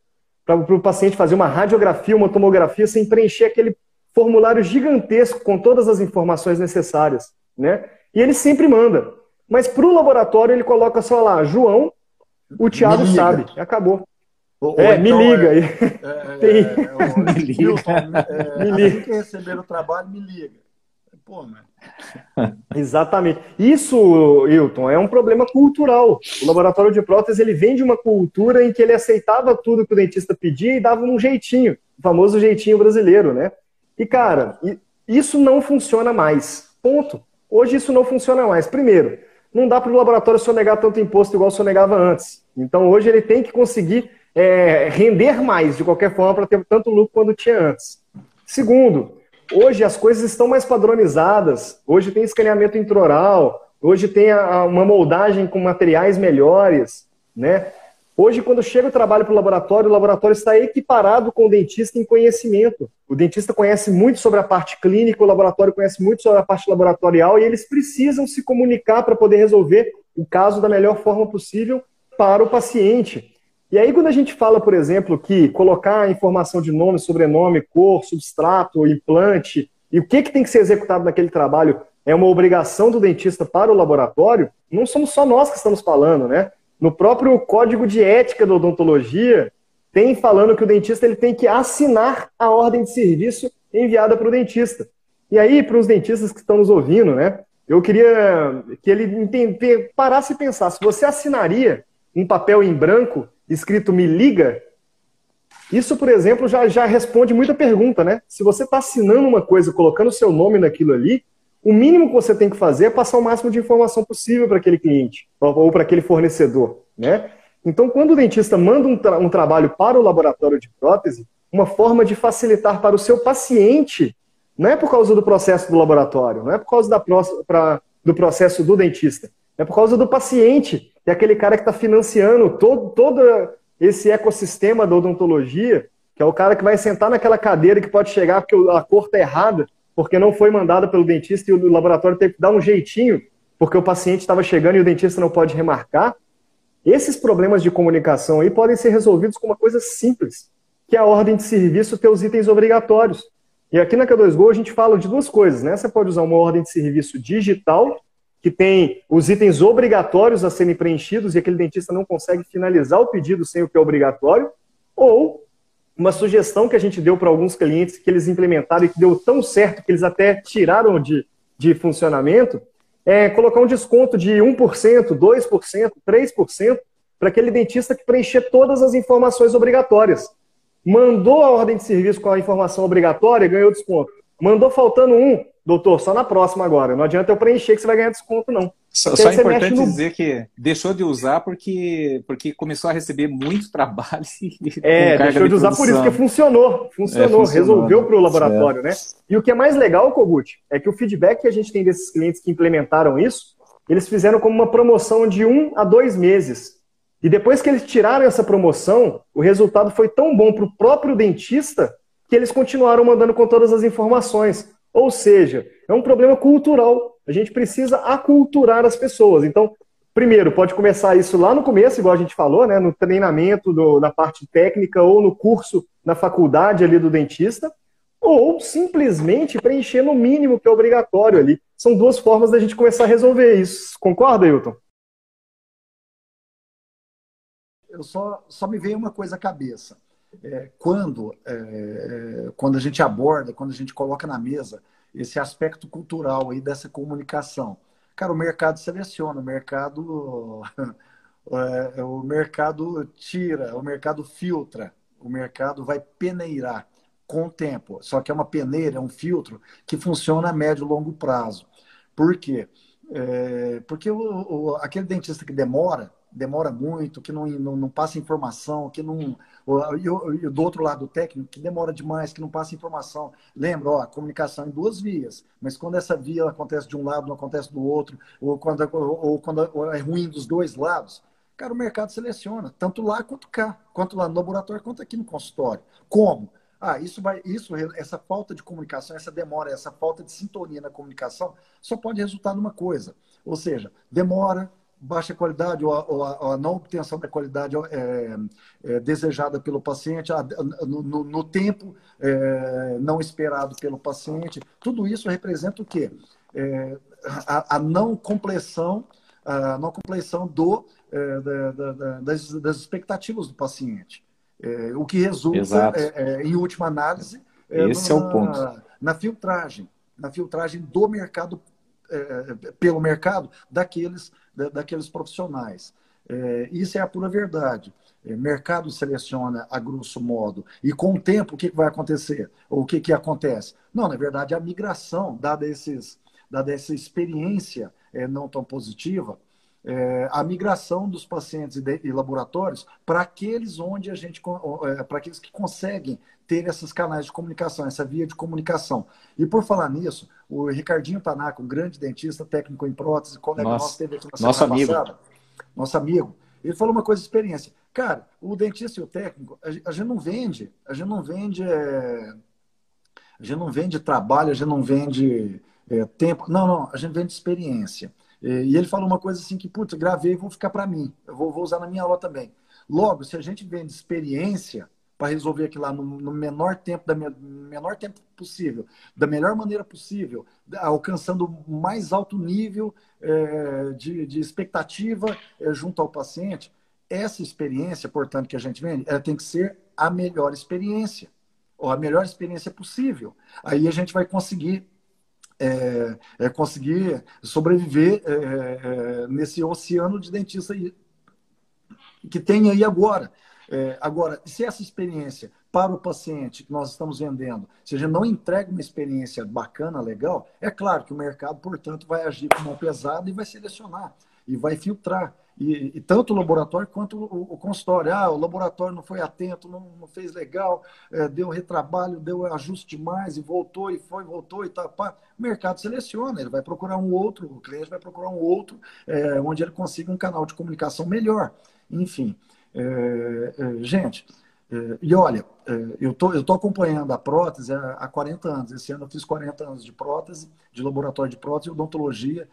para o paciente fazer uma radiografia, uma tomografia, sem preencher aquele formulário gigantesco com todas as informações necessárias, né? E ele sempre manda. Mas para o laboratório ele coloca só lá, João, o Thiago sabe, acabou. Ou, é, ou me então, liga. É, é, é, me liga. Milton, é, me liga. que receber o trabalho, me liga. Pô, Exatamente. Isso, Hilton, é um problema cultural. O laboratório de prótese ele vem de uma cultura em que ele aceitava tudo que o dentista pedia e dava um jeitinho, o famoso jeitinho brasileiro, né? E cara, isso não funciona mais. Ponto. Hoje isso não funciona mais. Primeiro, não dá para o laboratório sonegar tanto imposto igual sonegava antes. Então hoje ele tem que conseguir é, render mais, de qualquer forma, para ter tanto lucro quanto tinha antes. Segundo, hoje as coisas estão mais padronizadas, hoje tem escaneamento intraoral, hoje tem a, uma moldagem com materiais melhores, né? Hoje, quando chega o trabalho para o laboratório, o laboratório está equiparado com o dentista em conhecimento. O dentista conhece muito sobre a parte clínica, o laboratório conhece muito sobre a parte laboratorial e eles precisam se comunicar para poder resolver o caso da melhor forma possível para o paciente. E aí, quando a gente fala, por exemplo, que colocar informação de nome, sobrenome, cor, substrato, implante, e o que, que tem que ser executado naquele trabalho é uma obrigação do dentista para o laboratório, não somos só nós que estamos falando, né? No próprio código de ética da odontologia, tem falando que o dentista ele tem que assinar a ordem de serviço enviada para o dentista. E aí, para os dentistas que estão nos ouvindo, né? Eu queria que ele parasse e pensasse: você assinaria um papel em branco escrito me liga? Isso, por exemplo, já, já responde muita pergunta, né? Se você está assinando uma coisa, colocando seu nome naquilo ali, o mínimo que você tem que fazer é passar o máximo de informação possível para aquele cliente ou, ou para aquele fornecedor, né? Então, quando o dentista manda um, tra um trabalho para o laboratório de prótese, uma forma de facilitar para o seu paciente não é por causa do processo do laboratório, não é por causa da, pra, do processo do dentista, é por causa do paciente, é aquele cara que está financiando todo, todo esse ecossistema da odontologia, que é o cara que vai sentar naquela cadeira que pode chegar porque a cor está errada, porque não foi mandada pelo dentista e o laboratório teve que dar um jeitinho, porque o paciente estava chegando e o dentista não pode remarcar. Esses problemas de comunicação aí podem ser resolvidos com uma coisa simples, que é a ordem de serviço ter os itens obrigatórios. E aqui na K2Go a gente fala de duas coisas, né? Você pode usar uma ordem de serviço digital, que tem os itens obrigatórios a serem preenchidos e aquele dentista não consegue finalizar o pedido sem o que é obrigatório, ou uma sugestão que a gente deu para alguns clientes que eles implementaram e que deu tão certo que eles até tiraram de, de funcionamento, é colocar um desconto de 1%, 2%, 3% para aquele dentista que preencher todas as informações obrigatórias. Mandou a ordem de serviço com a informação obrigatória, ganhou desconto. Mandou faltando um, doutor, só na próxima agora. Não adianta eu preencher que você vai ganhar desconto, não. Só, só é importante no... dizer que deixou de usar porque, porque começou a receber muito trabalho. É, deixou de, de usar por isso, porque funcionou. Funcionou, é, funcionou resolveu para o laboratório, certo. né? E o que é mais legal, Kogut, é que o feedback que a gente tem desses clientes que implementaram isso, eles fizeram como uma promoção de um a dois meses. E depois que eles tiraram essa promoção, o resultado foi tão bom para o próprio dentista que eles continuaram mandando com todas as informações. Ou seja, é um problema cultural. A gente precisa aculturar as pessoas. Então, primeiro, pode começar isso lá no começo, igual a gente falou, né, no treinamento, do, na parte técnica ou no curso na faculdade ali do dentista, ou simplesmente preencher no mínimo que é obrigatório ali. São duas formas da gente começar a resolver isso. Concorda, Hilton? eu só, só me veio uma coisa à cabeça. É, quando, é, quando a gente aborda, quando a gente coloca na mesa esse aspecto cultural aí dessa comunicação. Cara, o mercado seleciona, o mercado, é, o mercado tira, o mercado filtra, o mercado vai peneirar com o tempo. Só que é uma peneira, é um filtro que funciona a médio e longo prazo. Por quê? É, porque o, o, aquele dentista que demora, demora muito, que não, não, não passa informação, que não. E do outro lado, o técnico, que demora demais, que não passa informação. Lembra, ó, a comunicação em duas vias, mas quando essa via acontece de um lado, não acontece do outro, ou quando, ou, ou quando é ruim dos dois lados, cara, o mercado seleciona, tanto lá quanto cá, quanto lá no laboratório, quanto aqui no consultório. Como? Ah, isso vai, isso, essa falta de comunicação, essa demora, essa falta de sintonia na comunicação, só pode resultar numa coisa. Ou seja, demora, baixa qualidade ou a, ou a, ou a não obtenção da qualidade é, é, desejada pelo paciente, no, no, no tempo é, não esperado pelo paciente. Tudo isso representa o quê? É, a, a, não compleição, a não compleição do, é, da, da, das, das, expectativas do paciente. É, o que resulta, em última análise, Esse na, é o ponto. na filtragem, na filtragem do mercado pelo mercado daqueles daqueles profissionais. É, isso é a pura verdade. É, mercado seleciona a grosso modo. E com o tempo, o que, vai acontecer? Ou o que, que acontece? Não, na verdade, a migração, dada, esses, dada essa experiência é, não tão positiva, é, a migração dos pacientes e, de, e laboratórios para aqueles onde a gente é, para aqueles que conseguem ter esses canais de comunicação, essa via de comunicação. E por falar nisso, o Ricardinho Tanaka, um grande dentista, técnico em prótese, colega nosso, nosso teve aqui na nosso amigo. passada, nosso amigo, ele falou uma coisa de experiência. Cara, o dentista e o técnico, a, gente não vende, a gente não vende, é, a gente não vende trabalho, a gente não vende é, tempo, não, não, a gente vende experiência. E ele falou uma coisa assim que, putz, gravei e vou ficar para mim, eu vou, vou usar na minha aula também. Logo, se a gente vende experiência para resolver aquilo lá no, no menor tempo, da me, menor tempo possível, da melhor maneira possível, alcançando o mais alto nível é, de, de, expectativa é, junto ao paciente, essa experiência, portanto, que a gente vende, ela tem que ser a melhor experiência, ou a melhor experiência possível. Aí a gente vai conseguir é, é conseguir sobreviver é, é, nesse oceano de dentista que tem aí agora. É, agora, se essa experiência para o paciente que nós estamos vendendo, se a gente não entrega uma experiência bacana, legal, é claro que o mercado, portanto, vai agir com mão pesada e vai selecionar e vai filtrar. E, e, tanto o laboratório quanto o, o, consultório. Ah, o laboratório não foi atento, não, não fez legal, é, deu retrabalho, deu ajuste demais e voltou e foi, voltou e tal. Pá. O mercado seleciona, ele vai procurar um outro, o cliente vai procurar um outro, é, onde ele consiga um canal de comunicação melhor. Enfim, gente, é, e olha, é, eu tô, estou tô acompanhando a prótese há 40 anos. Esse ano eu fiz 40 anos de prótese, de laboratório de prótese e odontologia,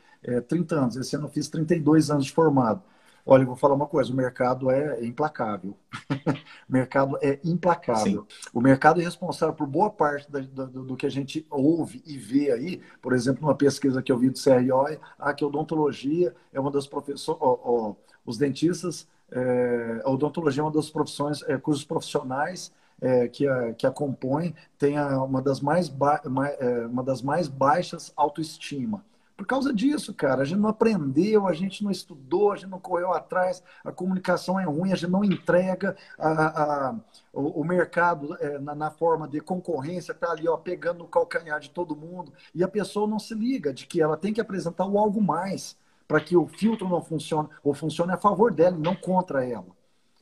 30 anos. Esse ano eu fiz 32 anos de formado. Olha, eu vou falar uma coisa: o mercado é implacável. o mercado é implacável. Sim. O mercado é responsável por boa parte da, do, do, que a gente ouve e vê aí. Por exemplo, numa pesquisa que eu vi do CRO, a que a odontologia é uma das profissões. Oh, oh, os dentistas, é, a odontologia é uma das profissões é, cujos profissionais é, que, a, que a compõem tem a, uma, das mais ba, é, uma das mais baixas autoestima. Por causa disso, cara, a gente não aprendeu, a gente não estudou, a gente não correu atrás, a comunicação é ruim, a gente não entrega, a, a, o, o, mercado é, na, na, forma de concorrência está ali ó, pegando no calcanhar de todo mundo e a pessoa não se liga de que ela tem que apresentar o algo mais para que o filtro não funcione, ou funcione a favor dela não contra ela.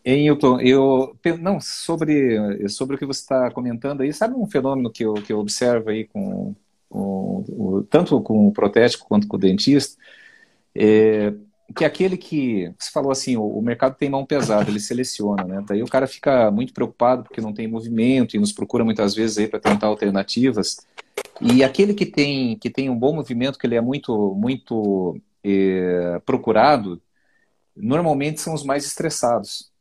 Hilton, eu não sobre sobre o que você está comentando aí, sabe um fenômeno que eu, que eu observo aí com, com, tanto com o protético quanto com o dentista, é, que aquele que você falou assim, o, o, mercado tem mão pesada, ele seleciona, né? Daí o cara fica muito preocupado porque não tem movimento e nos procura muitas vezes aí para tentar alternativas. E aquele que tem que tem um bom movimento, que ele é muito muito é, procurado, normalmente são os mais estressados.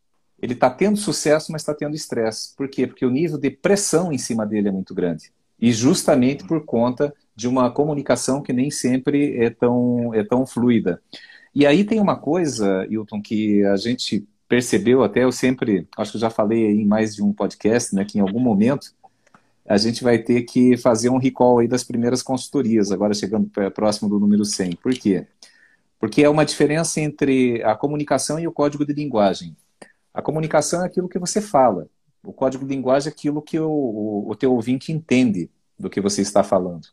Ele está tendo sucesso, mas está tendo estresse. Por quê? Porque o nível de pressão em cima dele é muito grande. E justamente por conta de uma comunicação que nem sempre é tão, é tão fluida. E aí tem uma coisa, Hilton, que a gente percebeu até, eu sempre, acho que eu já falei em mais de um podcast, né, que em algum momento a gente vai ter que fazer um recall aí das primeiras consultorias, agora chegando próximo do número 100. Por quê? Porque é uma diferença entre a comunicação e o código de linguagem. A comunicação é aquilo que você fala. O código de linguagem é aquilo que o, o, o teu ouvinte entende do que você está falando.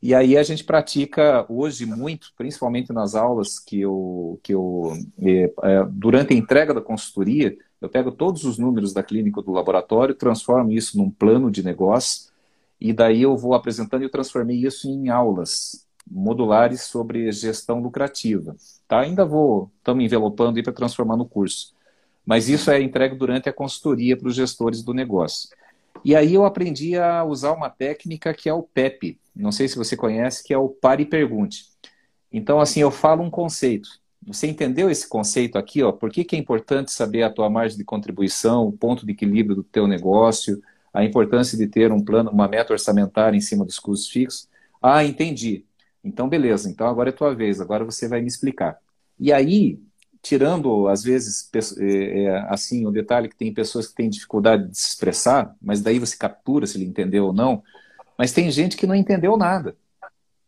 E aí a gente pratica hoje muito, principalmente nas aulas que eu, que eu é, é, durante a entrega da consultoria, eu pego todos os números da clínica do laboratório, transformo isso num plano de negócio, e daí eu vou apresentando e eu transformei isso em aulas modulares sobre gestão lucrativa. Tá? Ainda vou, estamos envelopando para transformar no curso. Mas isso é entregue durante a consultoria para os gestores do negócio. E aí eu aprendi a usar uma técnica que é o PEP. Não sei se você conhece, que é o pare e pergunte. Então, assim, eu falo um conceito. Você entendeu esse conceito aqui? Ó? Por que, que é importante saber a tua margem de contribuição, o ponto de equilíbrio do teu negócio, a importância de ter um plano, uma meta orçamentária em cima dos custos fixos? Ah, entendi. Então, beleza, então agora é tua vez, agora você vai me explicar. E aí, tirando, às vezes, é, é, assim, o detalhe que tem pessoas que têm dificuldade de se expressar, mas daí você captura se ele entendeu ou não, mas tem gente que não entendeu nada.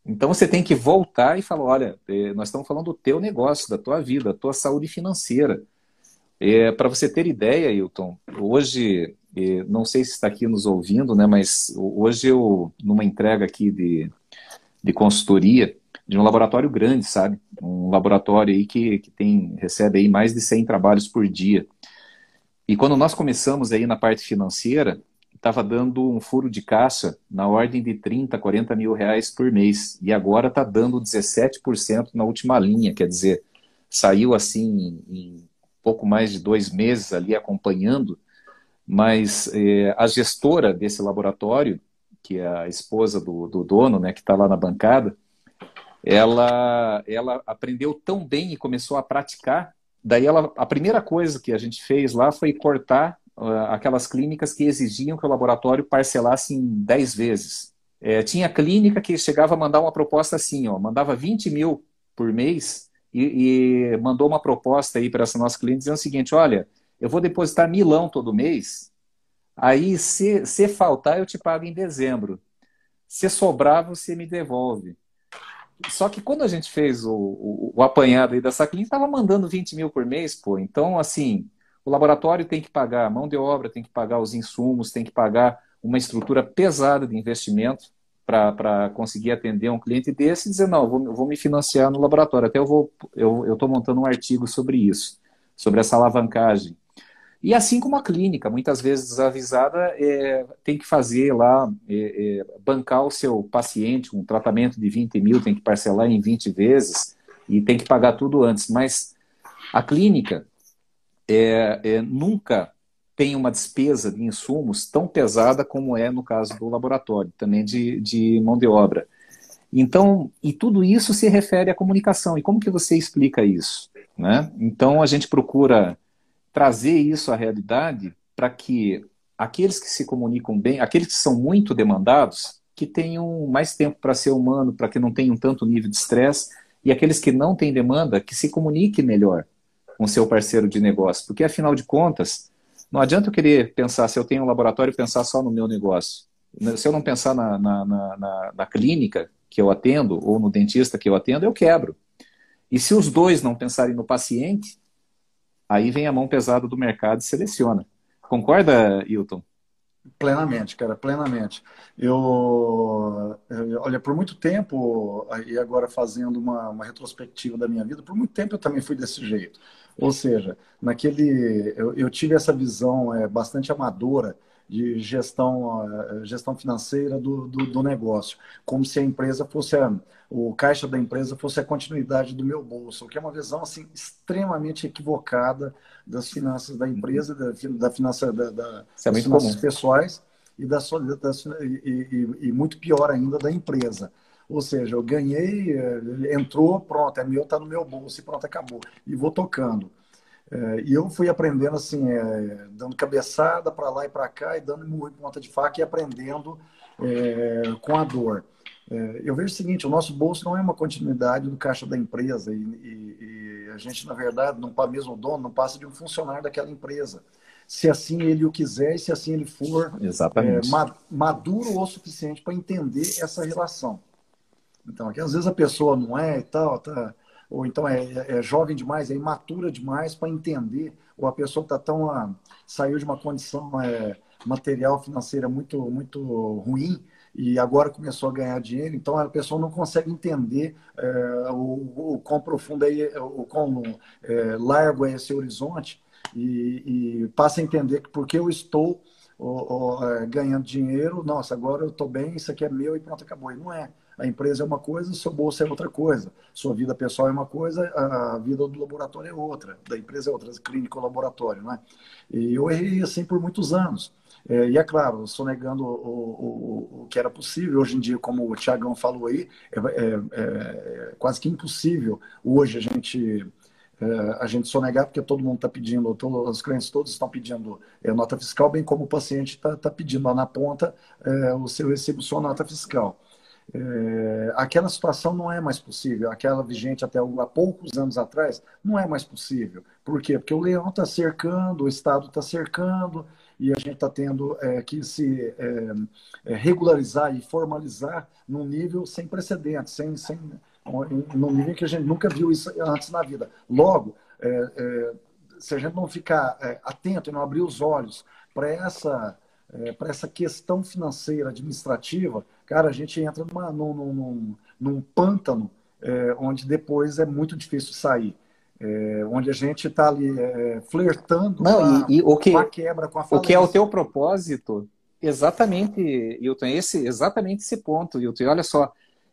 Então você tem que voltar e falar, olha, é, nós estamos falando do teu negócio, da tua vida, da tua saúde financeira. É, Para você ter ideia, Hilton, hoje, não sei se está aqui nos ouvindo, né, mas hoje eu, numa entrega aqui de de consultoria de um laboratório grande, sabe? Um laboratório aí que, que tem, recebe aí mais de 100 trabalhos por dia. E quando nós começamos aí na parte financeira, estava dando um furo de caixa na ordem de 30, 40 mil reais por mês. E agora está dando 17% na última linha, quer dizer, saiu assim em pouco mais de dois meses ali acompanhando, mas eh, a gestora desse laboratório que a esposa do, do dono, né, que está lá na bancada, ela, ela aprendeu tão bem e começou a praticar daí ela, a primeira coisa que a gente fez lá foi cortar uh, aquelas clínicas que exigiam que o laboratório parcelasse em 10 vezes. É, tinha clínica que chegava a mandar uma proposta assim, ó, mandava 20 mil por mês e, e mandou uma proposta aí para essa nossa cliente dizendo o seguinte, olha, eu vou depositar milão todo mês, aí se, se faltar eu te pago em dezembro. Se sobrar, você me devolve. Só que quando a gente fez o, o, o apanhado aí dessa clínica, estava mandando 20 mil por mês, pô. Então, assim, o laboratório tem que pagar a mão de obra, tem que pagar os insumos, tem que pagar uma estrutura pesada de investimento para conseguir atender um cliente desse e dizer, não, vou, vou me financiar no laboratório. Até eu vou, eu estou montando um artigo sobre isso, sobre essa alavancagem. E assim como a clínica, muitas vezes desavisada, é, tem que fazer lá, é, é, bancar o seu paciente, um tratamento de 20 mil, tem que parcelar em 20 vezes e tem que pagar tudo antes. Mas a clínica é, é, nunca tem uma despesa de insumos tão pesada como é no caso do laboratório, também de, de mão de obra. Então, e tudo isso se refere à comunicação. E como que você explica isso? Né? Então, a gente procura trazer isso à realidade para que aqueles que se comunicam bem, aqueles que são muito demandados, que tenham mais tempo para ser humano, para que não tenham tanto nível de estresse, e aqueles que não têm demanda, que se comuniquem melhor com seu parceiro de negócio. Porque, afinal de contas, não adianta eu querer pensar, se eu tenho um laboratório, pensar só no meu negócio. Se eu não pensar na, na, na, na clínica que eu atendo, ou no dentista que eu atendo, eu quebro. E se os dois não pensarem no paciente, aí vem a mão pesada do mercado e seleciona. Concorda, Hilton? Plenamente, cara, plenamente. Eu, olha, por muito tempo, e agora fazendo uma, uma, retrospectiva da minha vida, por muito tempo eu também fui desse jeito. Ou seja, naquele, eu, eu tive essa visão é, bastante amadora de gestão, eh, gestão financeira do, do, do, negócio, como se a empresa fosse a, o caixa da empresa fosse a continuidade do meu bolso, o que é uma visão assim extremamente equivocada das finanças da empresa, da, da finança da, da é das finanças comum. pessoais e, da, das, e, e, e muito pior ainda da empresa. Ou seja, eu ganhei, eh, entrou, pronto, é meu, está no meu bolso e pronto, acabou. E vou tocando. É, e eu fui aprendendo assim, é, dando cabeçada para lá e para cá e dando murro em ponta de faca e aprendendo é, com a dor. É, eu vejo o seguinte, o nosso bolso não é uma continuidade do caixa da empresa e, e, e a gente, na verdade, não mesmo o dono, não passa de um funcionário daquela empresa. Se assim ele o quiser e se assim ele for é, maduro o suficiente para entender essa relação. Então, aqui às vezes a pessoa não é e tal, tá ou então é, é, é jovem demais, é imatura demais para entender, ou a pessoa está tão ah, saiu de uma condição é, material financeira muito muito ruim e agora começou a ganhar dinheiro, então a pessoa não consegue entender é, o, o quão profundo é, o quão é, largo é esse horizonte e, e, passa a entender que porque eu estou é, ganhando dinheiro, nossa, agora eu estou bem, isso aqui é meu e pronto, acabou. E não é. A empresa é uma coisa, seu bolso é outra coisa. Sua vida pessoal é uma coisa, a vida do laboratório é outra. Da empresa é outra, clínico ou laboratório, né? E eu errei assim por muitos anos. É, e é claro, sonegando o, o, o, que era possível. Hoje em dia, como o Tiagão falou aí, é, é, é, quase que impossível hoje a gente é, a gente sonegar, porque todo mundo está pedindo, todos, os clientes todos estão pedindo é, nota fiscal, bem como o paciente está tá pedindo lá na ponta é, o seu recibo, sua nota fiscal. É, aquela situação não é mais possível, aquela vigente até há poucos anos atrás, não é mais possível. Por quê? Porque o leão está cercando, o Estado está cercando, e a gente está tendo é, que se é, é, regularizar e formalizar num nível sem precedentes, sem, sem, num nível que a gente nunca viu isso antes na vida. Logo, é, é, se a gente não ficar atento e não abrir os olhos para essa, para essa questão financeira, administrativa, cara, a gente entra numa, num, num, num pântano é, onde depois é muito difícil sair. É, onde a gente está ali é, flertando Não, com, a, e, e o que, com a quebra, com a falência. O que é o teu propósito, exatamente, Hilton, esse, exatamente esse ponto, Hilton. E olha só,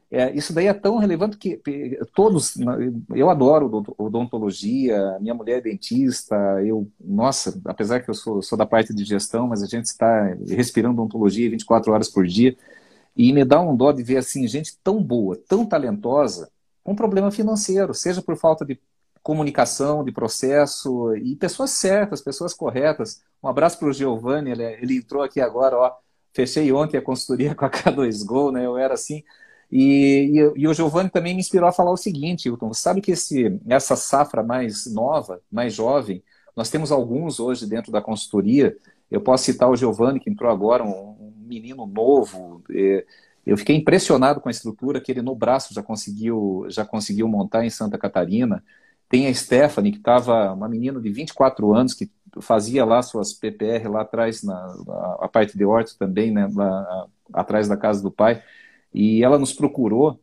é, isso daí é tão relevante que todos, eu adoro odontologia, minha mulher é dentista, eu, nossa, apesar que eu sou, sou da parte de gestão, mas a gente está respirando odontologia 24 horas por dia, e me dá um dó de ver assim gente tão boa, tão talentosa, com problema financeiro, seja por falta de comunicação, de processo e pessoas certas, pessoas corretas. Um abraço para o Giovanni, ele, ele, entrou aqui agora, ó. Fechei ontem a consultoria com a K2Go, né? Eu era assim. E, e, e o Giovanni também me inspirou a falar o seguinte, Hilton, sabe que esse, essa safra mais nova, mais jovem, nós temos alguns hoje dentro da consultoria. Eu posso citar o Giovanni, que entrou agora, um menino novo. É, eu fiquei impressionado com a estrutura que ele no braço já conseguiu, já conseguiu montar em Santa Catarina. Tem a Stephanie, que estava uma menina de 24 anos, que fazia lá suas PPR lá atrás, na, a parte de horto também, né, lá, atrás da casa do pai. E ela nos procurou.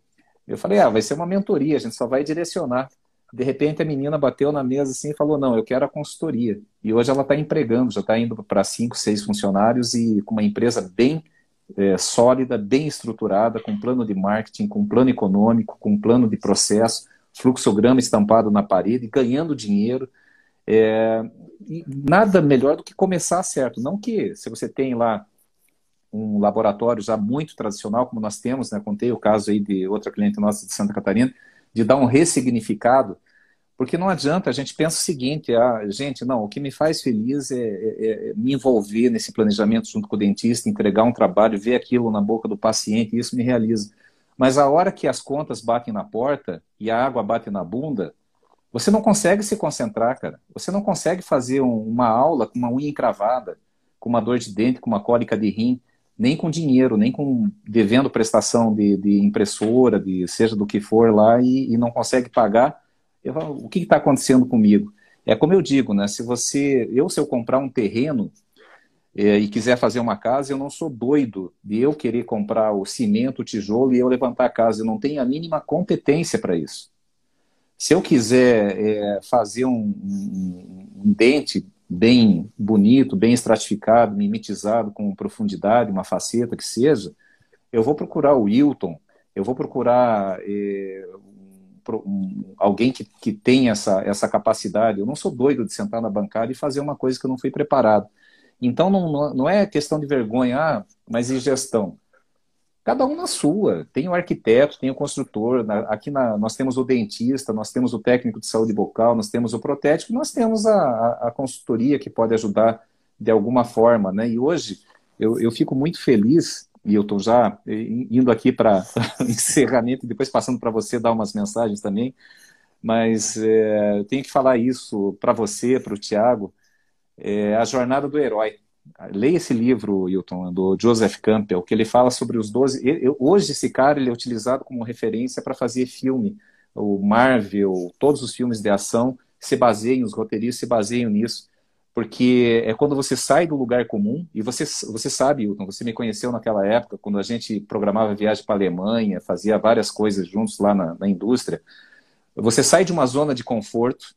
Eu falei, ah, vai ser uma mentoria, a gente só vai direcionar. De repente a menina bateu na mesa assim e falou, não, eu quero a consultoria. E hoje ela está empregando, já está indo para cinco, seis funcionários e com uma empresa bem é, sólida, bem estruturada, com plano de marketing, com plano econômico, com plano de processo fluxograma estampado na parede, ganhando dinheiro. É, nada melhor do que começar certo. Não que se você tem lá um laboratório já muito tradicional, como nós temos, né, contei o caso aí de outra cliente nossa de Santa Catarina, de dar um ressignificado, porque não adianta, a gente pensa o seguinte, ah, gente, não, o que me faz feliz é, é, é, me envolver nesse planejamento junto com o dentista, entregar um trabalho, ver aquilo na boca do paciente, isso me realiza. Mas a hora que as contas batem na porta e a água bate na bunda, você não consegue se concentrar, cara. Você não consegue fazer um, uma aula com uma unha encravada, com uma dor de dente, com uma cólica de rim, nem com dinheiro, nem com devendo prestação de, de impressora, de seja do que for lá, e, e não consegue pagar. Eu, o que está acontecendo comigo? É como eu digo, né? Se você, eu se eu comprar um terreno é, e quiser fazer uma casa, eu não sou doido de eu querer comprar o cimento, o tijolo e eu levantar a casa. Eu não tenho a mínima competência para isso. Se eu quiser é, fazer um, um, um, dente bem bonito, bem estratificado, mimetizado, com profundidade, uma faceta que seja, eu vou procurar o Wilton, eu vou procurar é, um, alguém que, que tenha essa, essa capacidade. Eu não sou doido de sentar na bancada e fazer uma coisa que eu não fui preparado. Então não, não é questão de vergonha, ah, mas e gestão? Cada um na sua. Tem o arquiteto, tem o construtor, aqui na, nós temos o dentista, nós temos o técnico de saúde bucal, nós temos o protético, nós temos a, a, consultoria que pode ajudar de alguma forma. Né? E hoje eu, eu fico muito feliz, e eu estou já indo aqui para encerramento, e depois passando para você dar umas mensagens também, mas é, eu tenho que falar isso para você, para o Tiago, é A Jornada do Herói. Leia esse livro, Hilton, do Joseph Campbell, que ele fala sobre os 12. hoje, esse cara ele é utilizado como referência para fazer filme. O Marvel, todos os filmes de ação se baseiam, os roteiristas se baseiam nisso. Porque é quando você sai do lugar comum, e você, você sabe, Hilton, você me conheceu naquela época, quando a gente programava viagem para a Alemanha, fazia várias coisas juntos lá na, na indústria. Você sai de uma zona de conforto,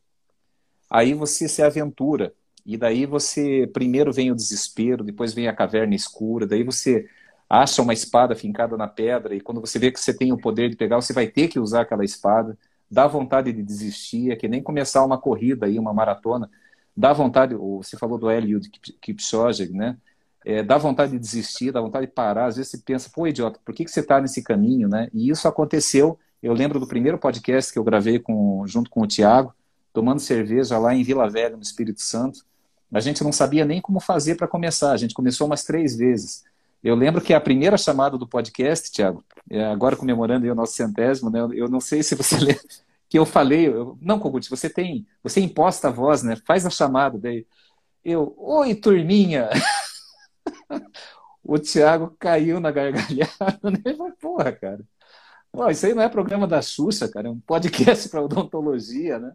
aí você se aventura e daí você, primeiro vem o desespero, depois vem a caverna escura, daí você acha uma espada fincada na pedra, e quando você vê que você tem o poder de pegar, você vai ter que usar aquela espada, dá vontade de desistir, é que nem começar uma corrida aí, uma maratona, dá vontade, você falou do Eliud Kipchoge, né? É, dá vontade de desistir, dá vontade de parar, às vezes você pensa, pô, idiota, por que, que você está nesse caminho, né? E isso aconteceu, eu lembro do primeiro podcast que eu gravei com, junto com o Tiago, tomando cerveja lá em Vila Velha, no Espírito Santo, a gente não sabia nem como fazer para começar. A gente começou umas três vezes. Eu lembro que a primeira chamada do podcast, Tiago, é agora comemorando o nosso centésimo, né? Eu não sei se você lembra que eu falei, eu, não, Kogut, você tem, você imposta a voz, né? Faz a chamada daí. Eu, oi, turminha. o Tiago caiu na gargalhada, né? Porra, cara. Pô, isso aí não é programa da Xuxa, cara, é um podcast para odontologia, né?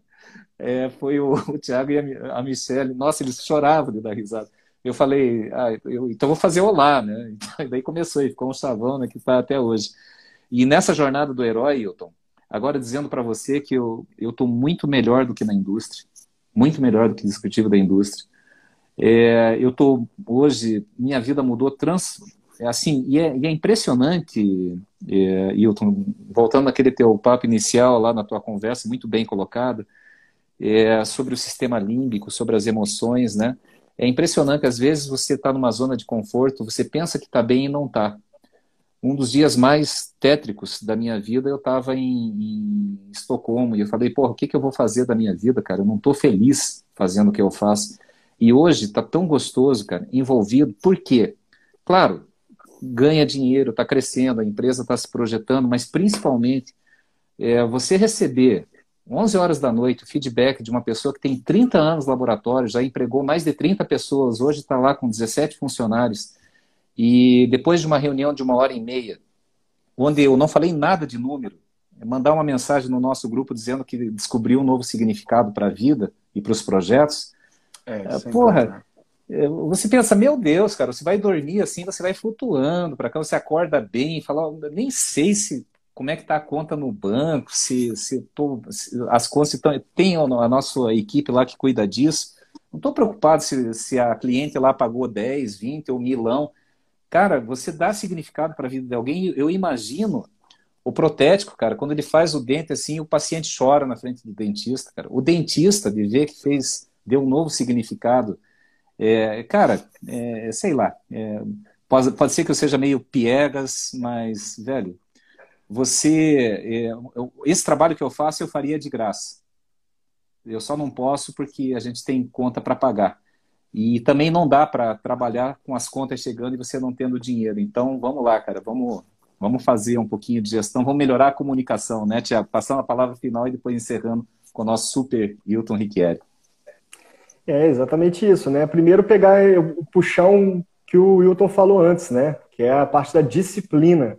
É, foi o, o Tiago e a, a Michelle. Nossa, eles choravam de dar risada. Eu falei, ah, eu, então vou fazer olá, né? Daí começou, e ficou um chavão né, que está até hoje. E nessa jornada do herói, Hilton, agora dizendo para você que eu estou muito melhor do que na indústria, muito melhor do que executivo da indústria. É, eu estou hoje, minha vida mudou trans, é assim, e é, e é impressionante, é, Hilton, voltando naquele teu papo inicial lá na tua conversa, muito bem colocado, é, sobre o sistema límbico, sobre as emoções, né? É impressionante, às vezes você está numa zona de conforto, você pensa que está bem e não está. um dos dias mais tétricos da minha vida, eu estava em, em, Estocolmo e eu falei, porra, o que, que eu vou fazer da minha vida, cara? Eu não estou feliz fazendo o que eu faço. E hoje está tão gostoso, cara, envolvido. Por quê? Claro, ganha dinheiro, está crescendo, a empresa está se projetando, mas principalmente é, você receber 11 horas da noite o feedback de uma pessoa que tem 30 anos no laboratório, já empregou mais de 30 pessoas, hoje está lá com 17 funcionários e depois de uma reunião de uma hora e meia, onde eu não falei nada de número, é mandar uma mensagem no nosso grupo dizendo que descobriu um novo significado para a vida e para os projetos. É, é porra, é, você pensa, meu Deus, cara, você vai dormir assim, você vai flutuando para cá, você acorda bem, fala, nem sei se como é que está a conta no banco, se, se, tô, se as contas estão. Tem a nossa equipe lá que cuida disso. Não estou preocupado se, se a cliente lá pagou 10, 20 ou milão. Cara, você dá significado para a vida de alguém. Eu imagino o protético, cara, quando ele faz o dente assim, o paciente chora na frente do dentista, cara. O dentista de ver que fez, deu um novo significado. É, cara, é, sei lá, é, pode, pode ser que eu seja meio piegas, mas, velho, você, é, esse trabalho que eu faço eu faria de graça. Eu só não posso porque a gente tem conta para pagar. E também não dá para trabalhar com as contas chegando e você não tendo dinheiro. Então, vamos lá, cara, vamos, vamos fazer um pouquinho de gestão, vamos melhorar a comunicação, né, Tiago? Passando a palavra final e depois encerrando com o nosso super Hilton Riquieri. É exatamente isso, né? Primeiro pegar, puxar um que o Wilton falou antes, né? Que é a parte da disciplina.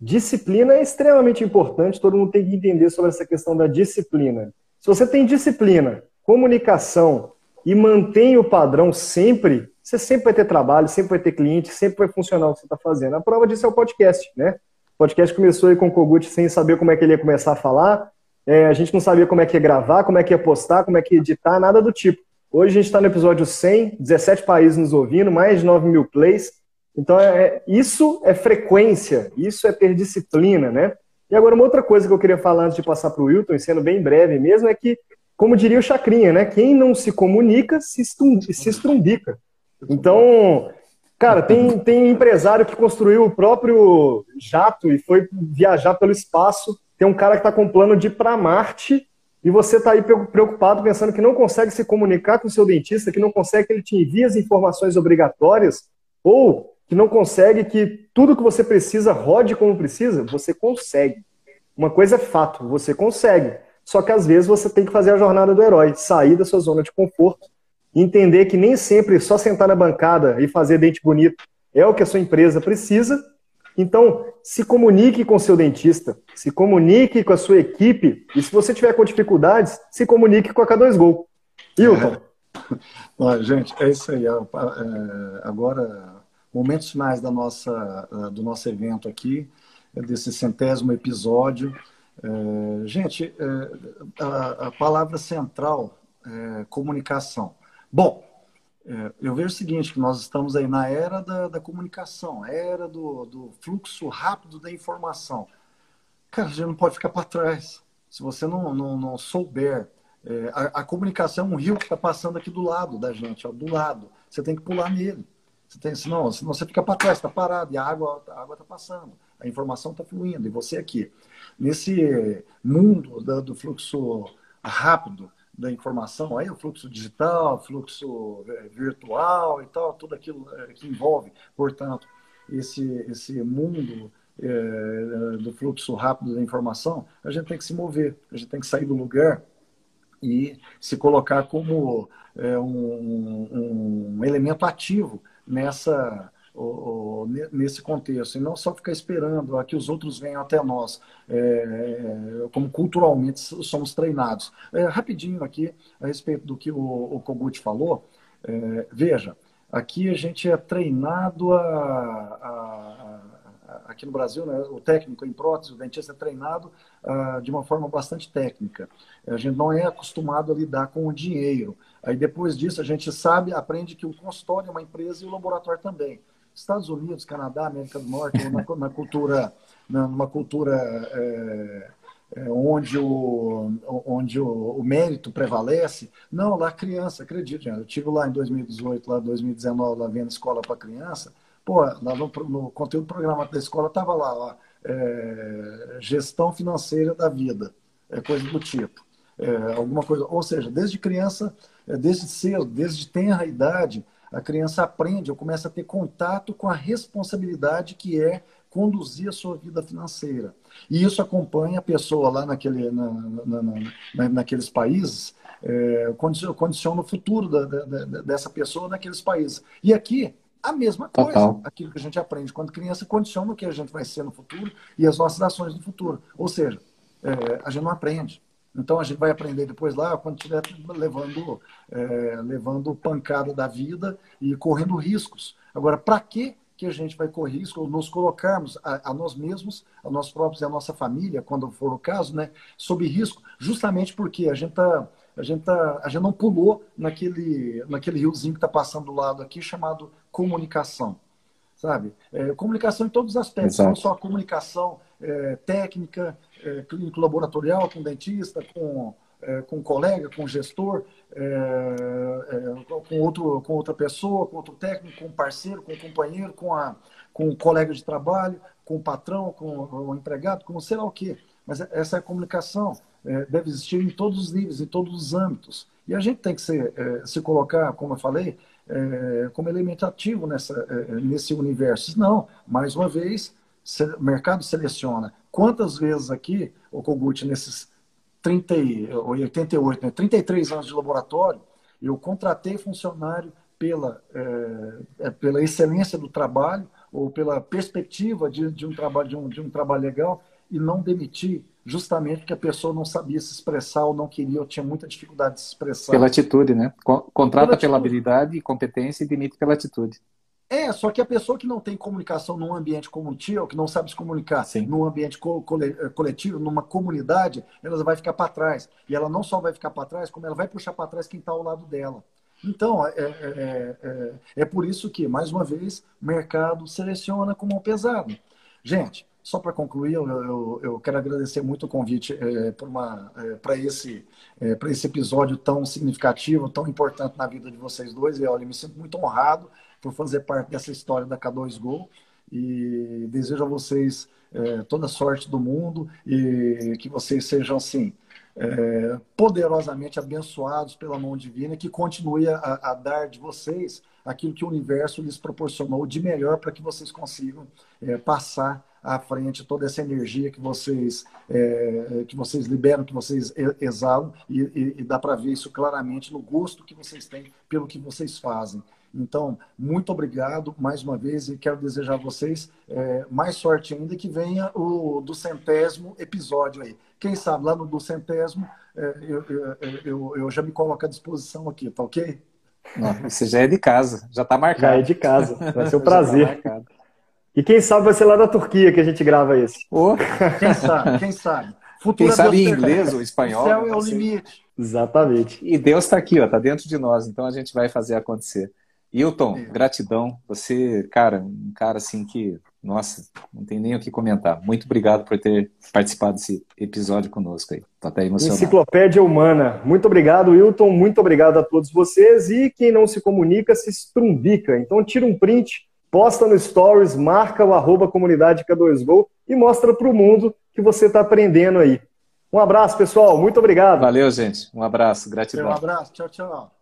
Disciplina é extremamente importante, todo mundo tem que entender sobre essa questão da disciplina. Se você tem disciplina, comunicação e mantém o padrão sempre, você sempre vai ter trabalho, sempre vai ter cliente, sempre vai funcionar o que você está fazendo. A prova disso é o podcast, né? O podcast começou aí com o Kogut sem saber como é que ele ia começar a falar, é, a gente não sabia como é que ia gravar, como é que ia postar, como é que ia editar, nada do tipo. Hoje a gente está no episódio 100, 17 países nos ouvindo, mais de 9 mil plays. Então, é, é, isso é frequência, isso é ter disciplina, né? E agora, uma outra coisa que eu queria falar antes de passar para o Wilton, sendo bem breve mesmo, é que como diria o Chacrinha, né? Quem não se comunica se, se estrumbica. Então, cara, tem, tem empresário que construiu o próprio jato e foi viajar pelo espaço. Tem um cara que está com plano de ir para Marte e você está aí preocupado pensando que não consegue se comunicar com o seu dentista, que não consegue que ele te envie as informações obrigatórias ou que não consegue que tudo que você precisa rode como precisa. Você consegue. Uma coisa é fato, você consegue. Só que às vezes você tem que fazer a jornada do herói, sair da sua zona de conforto, entender que nem sempre só sentar na bancada e fazer dente bonito é o que a sua empresa precisa. Então, se comunique com seu dentista, se comunique com a sua equipe, e se você tiver com dificuldades, se comunique com a K2Go. Hilton. É. gente, é isso aí. É, agora, momentos finais da nossa, do nosso evento aqui, desse centésimo episódio. É, gente, é, a, a, palavra central é comunicação. Bom, é, eu vejo o seguinte, que nós estamos aí na era da, da comunicação, era do, do, fluxo rápido da informação. Cara, a gente não pode ficar para trás. Se você não, não, não souber, a, a, comunicação é um rio que está passando aqui do lado da gente, ó, do lado. Você tem que pular nele. Você tem, senão, senão você fica para trás, está parado, e a água está passando, a informação está fluindo, e você aqui. Nesse mundo da, do fluxo rápido da informação, aí o fluxo digital, fluxo é, virtual e tal, tudo aquilo é, que envolve, portanto, esse, esse mundo é, do fluxo rápido da informação, a gente tem que se mover, a gente tem que sair do lugar e se colocar como é, um, um elemento ativo nessa nesse contexto, e não só ficar esperando a que os outros venham até nós, é, é, como culturalmente somos treinados. É, rapidinho aqui, a respeito do que o, o Kogut falou, é, veja, aqui a gente é treinado a, a, aqui no Brasil, né, o técnico em prótese, o dentista é treinado uh, de uma forma bastante técnica. A gente não é acostumado a lidar com o dinheiro. Aí depois disso a gente sabe, aprende que o consultório é uma empresa e o laboratório também. Estados Unidos, Canadá, América do Norte, na, na cultura, numa cultura é, é, onde, o, onde o, o, mérito prevalece. Não, lá criança, acredite, eu tive lá em 2018, lá 2019, lá vendo escola para criança. Pô, no, no conteúdo programado da escola estava lá, ó, é, gestão financeira da vida, é coisa do tipo. É, alguma coisa, ou seja, desde criança, é, desde cedo, desde tenra idade, a criança aprende, ou começa a ter contato com a responsabilidade que é conduzir a sua vida financeira. E isso acompanha a pessoa lá naquele, na, na, na, naqueles países, é, condiciona o futuro da, da, dessa pessoa naqueles países. E aqui, a mesma coisa. Total. Aquilo que a gente aprende quando criança condiciona o que a gente vai ser no futuro e as nossas ações no futuro. Ou seja, é, a gente não aprende. Então a gente vai aprender depois lá quando estiver levando, é, levando pancada da vida e correndo riscos. Agora, para que que a gente vai correr risco, nos colocarmos a, a, nós mesmos, a nós próprios e a nossa família, quando for o caso, né, sob risco, justamente porque a gente tá, a gente tá, a gente não pulou naquele, naquele riozinho que está passando do lado aqui chamado comunicação, sabe? É, comunicação em todos os aspectos, Exato. não só a comunicação é, técnica, é, clínico laboratorial com dentista, com é, com colega, com gestor, é, é, com, outro, com outra pessoa, com outro técnico, com parceiro, com companheiro, com, a, com um colega de trabalho, com o patrão, com o empregado, com sei lá o quê. Mas essa comunicação é, deve existir em todos os níveis, em todos os âmbitos. E a gente tem que ser, se colocar, como eu falei, é, como elemento ativo nessa, nesse universo. Não, mais uma vez, o mercado seleciona. Quantas vezes aqui, o Kogut, nesses 30, 88, né, 33 anos de laboratório, eu contratei funcionário pela, é, é, pela excelência do trabalho ou pela perspectiva de, de, um trabalho, de, um, de um trabalho legal e não demiti justamente porque a pessoa não sabia se expressar ou não queria ou tinha muita dificuldade de se expressar. Pela atitude, né? Contrata pela, pela habilidade e competência e demite pela atitude. É, só que a pessoa que não tem comunicação num ambiente comunitivo, que não sabe se comunicar Sim. num ambiente eh, coletivo, numa comunidade, ela vai ficar para trás. E ela não só vai ficar para trás, como ela vai puxar para trás quem está ao lado dela. Então, é, é, é, é, por isso que, mais uma vez, o mercado seleciona como um pesado. Gente, só para concluir, eu, eu, eu, quero agradecer muito o convite é, para é, esse, é, esse episódio tão significativo, tão importante na vida de vocês dois. E olha, me sinto muito honrado por fazer parte dessa história da K2Go e desejo a vocês é, toda a sorte do mundo e que vocês sejam assim é, poderosamente abençoados pela mão divina que continue a, a, dar de vocês aquilo que o universo lhes proporcionou de melhor para que vocês consigam é, passar à frente toda essa energia que vocês é, que vocês liberam, que vocês exalam e, e, e dá para ver isso claramente no gosto que vocês têm pelo que vocês fazem. Então, muito obrigado mais uma vez e quero desejar a vocês é, mais sorte ainda que venha o do centésimo episódio aí. Quem sabe lá no do centésimo é, eu, eu, eu, eu, já me coloco à disposição aqui, tá ok? Não, você já é de casa, já está marcado. Já é de casa, vai ser um tá prazer. E quem sabe vai ser lá da Turquia que a gente grava esse. Oh. Quem sabe, quem sabe. Futura quem sabe em inglês ou espanhol. O céu é o limite. Exatamente. E Deus está aqui, está dentro de nós, então a gente vai fazer acontecer. Hilton, é. gratidão. Você, cara, um cara assim que, nossa, não tem nem o que comentar. Muito obrigado por ter participado desse episódio conosco aí. Tô até emocionado. Enciclopédia Humana. Muito obrigado, Hilton. Muito obrigado a todos vocês. E quem não se comunica, se estrumbica. Então tira um print, posta no Stories, marca o arroba comunidade K2Go e mostra para o mundo que você está aprendendo aí. Um abraço, pessoal. Muito obrigado. Valeu, gente. Um abraço. Gratidão. Um abraço. Tchau, tchau.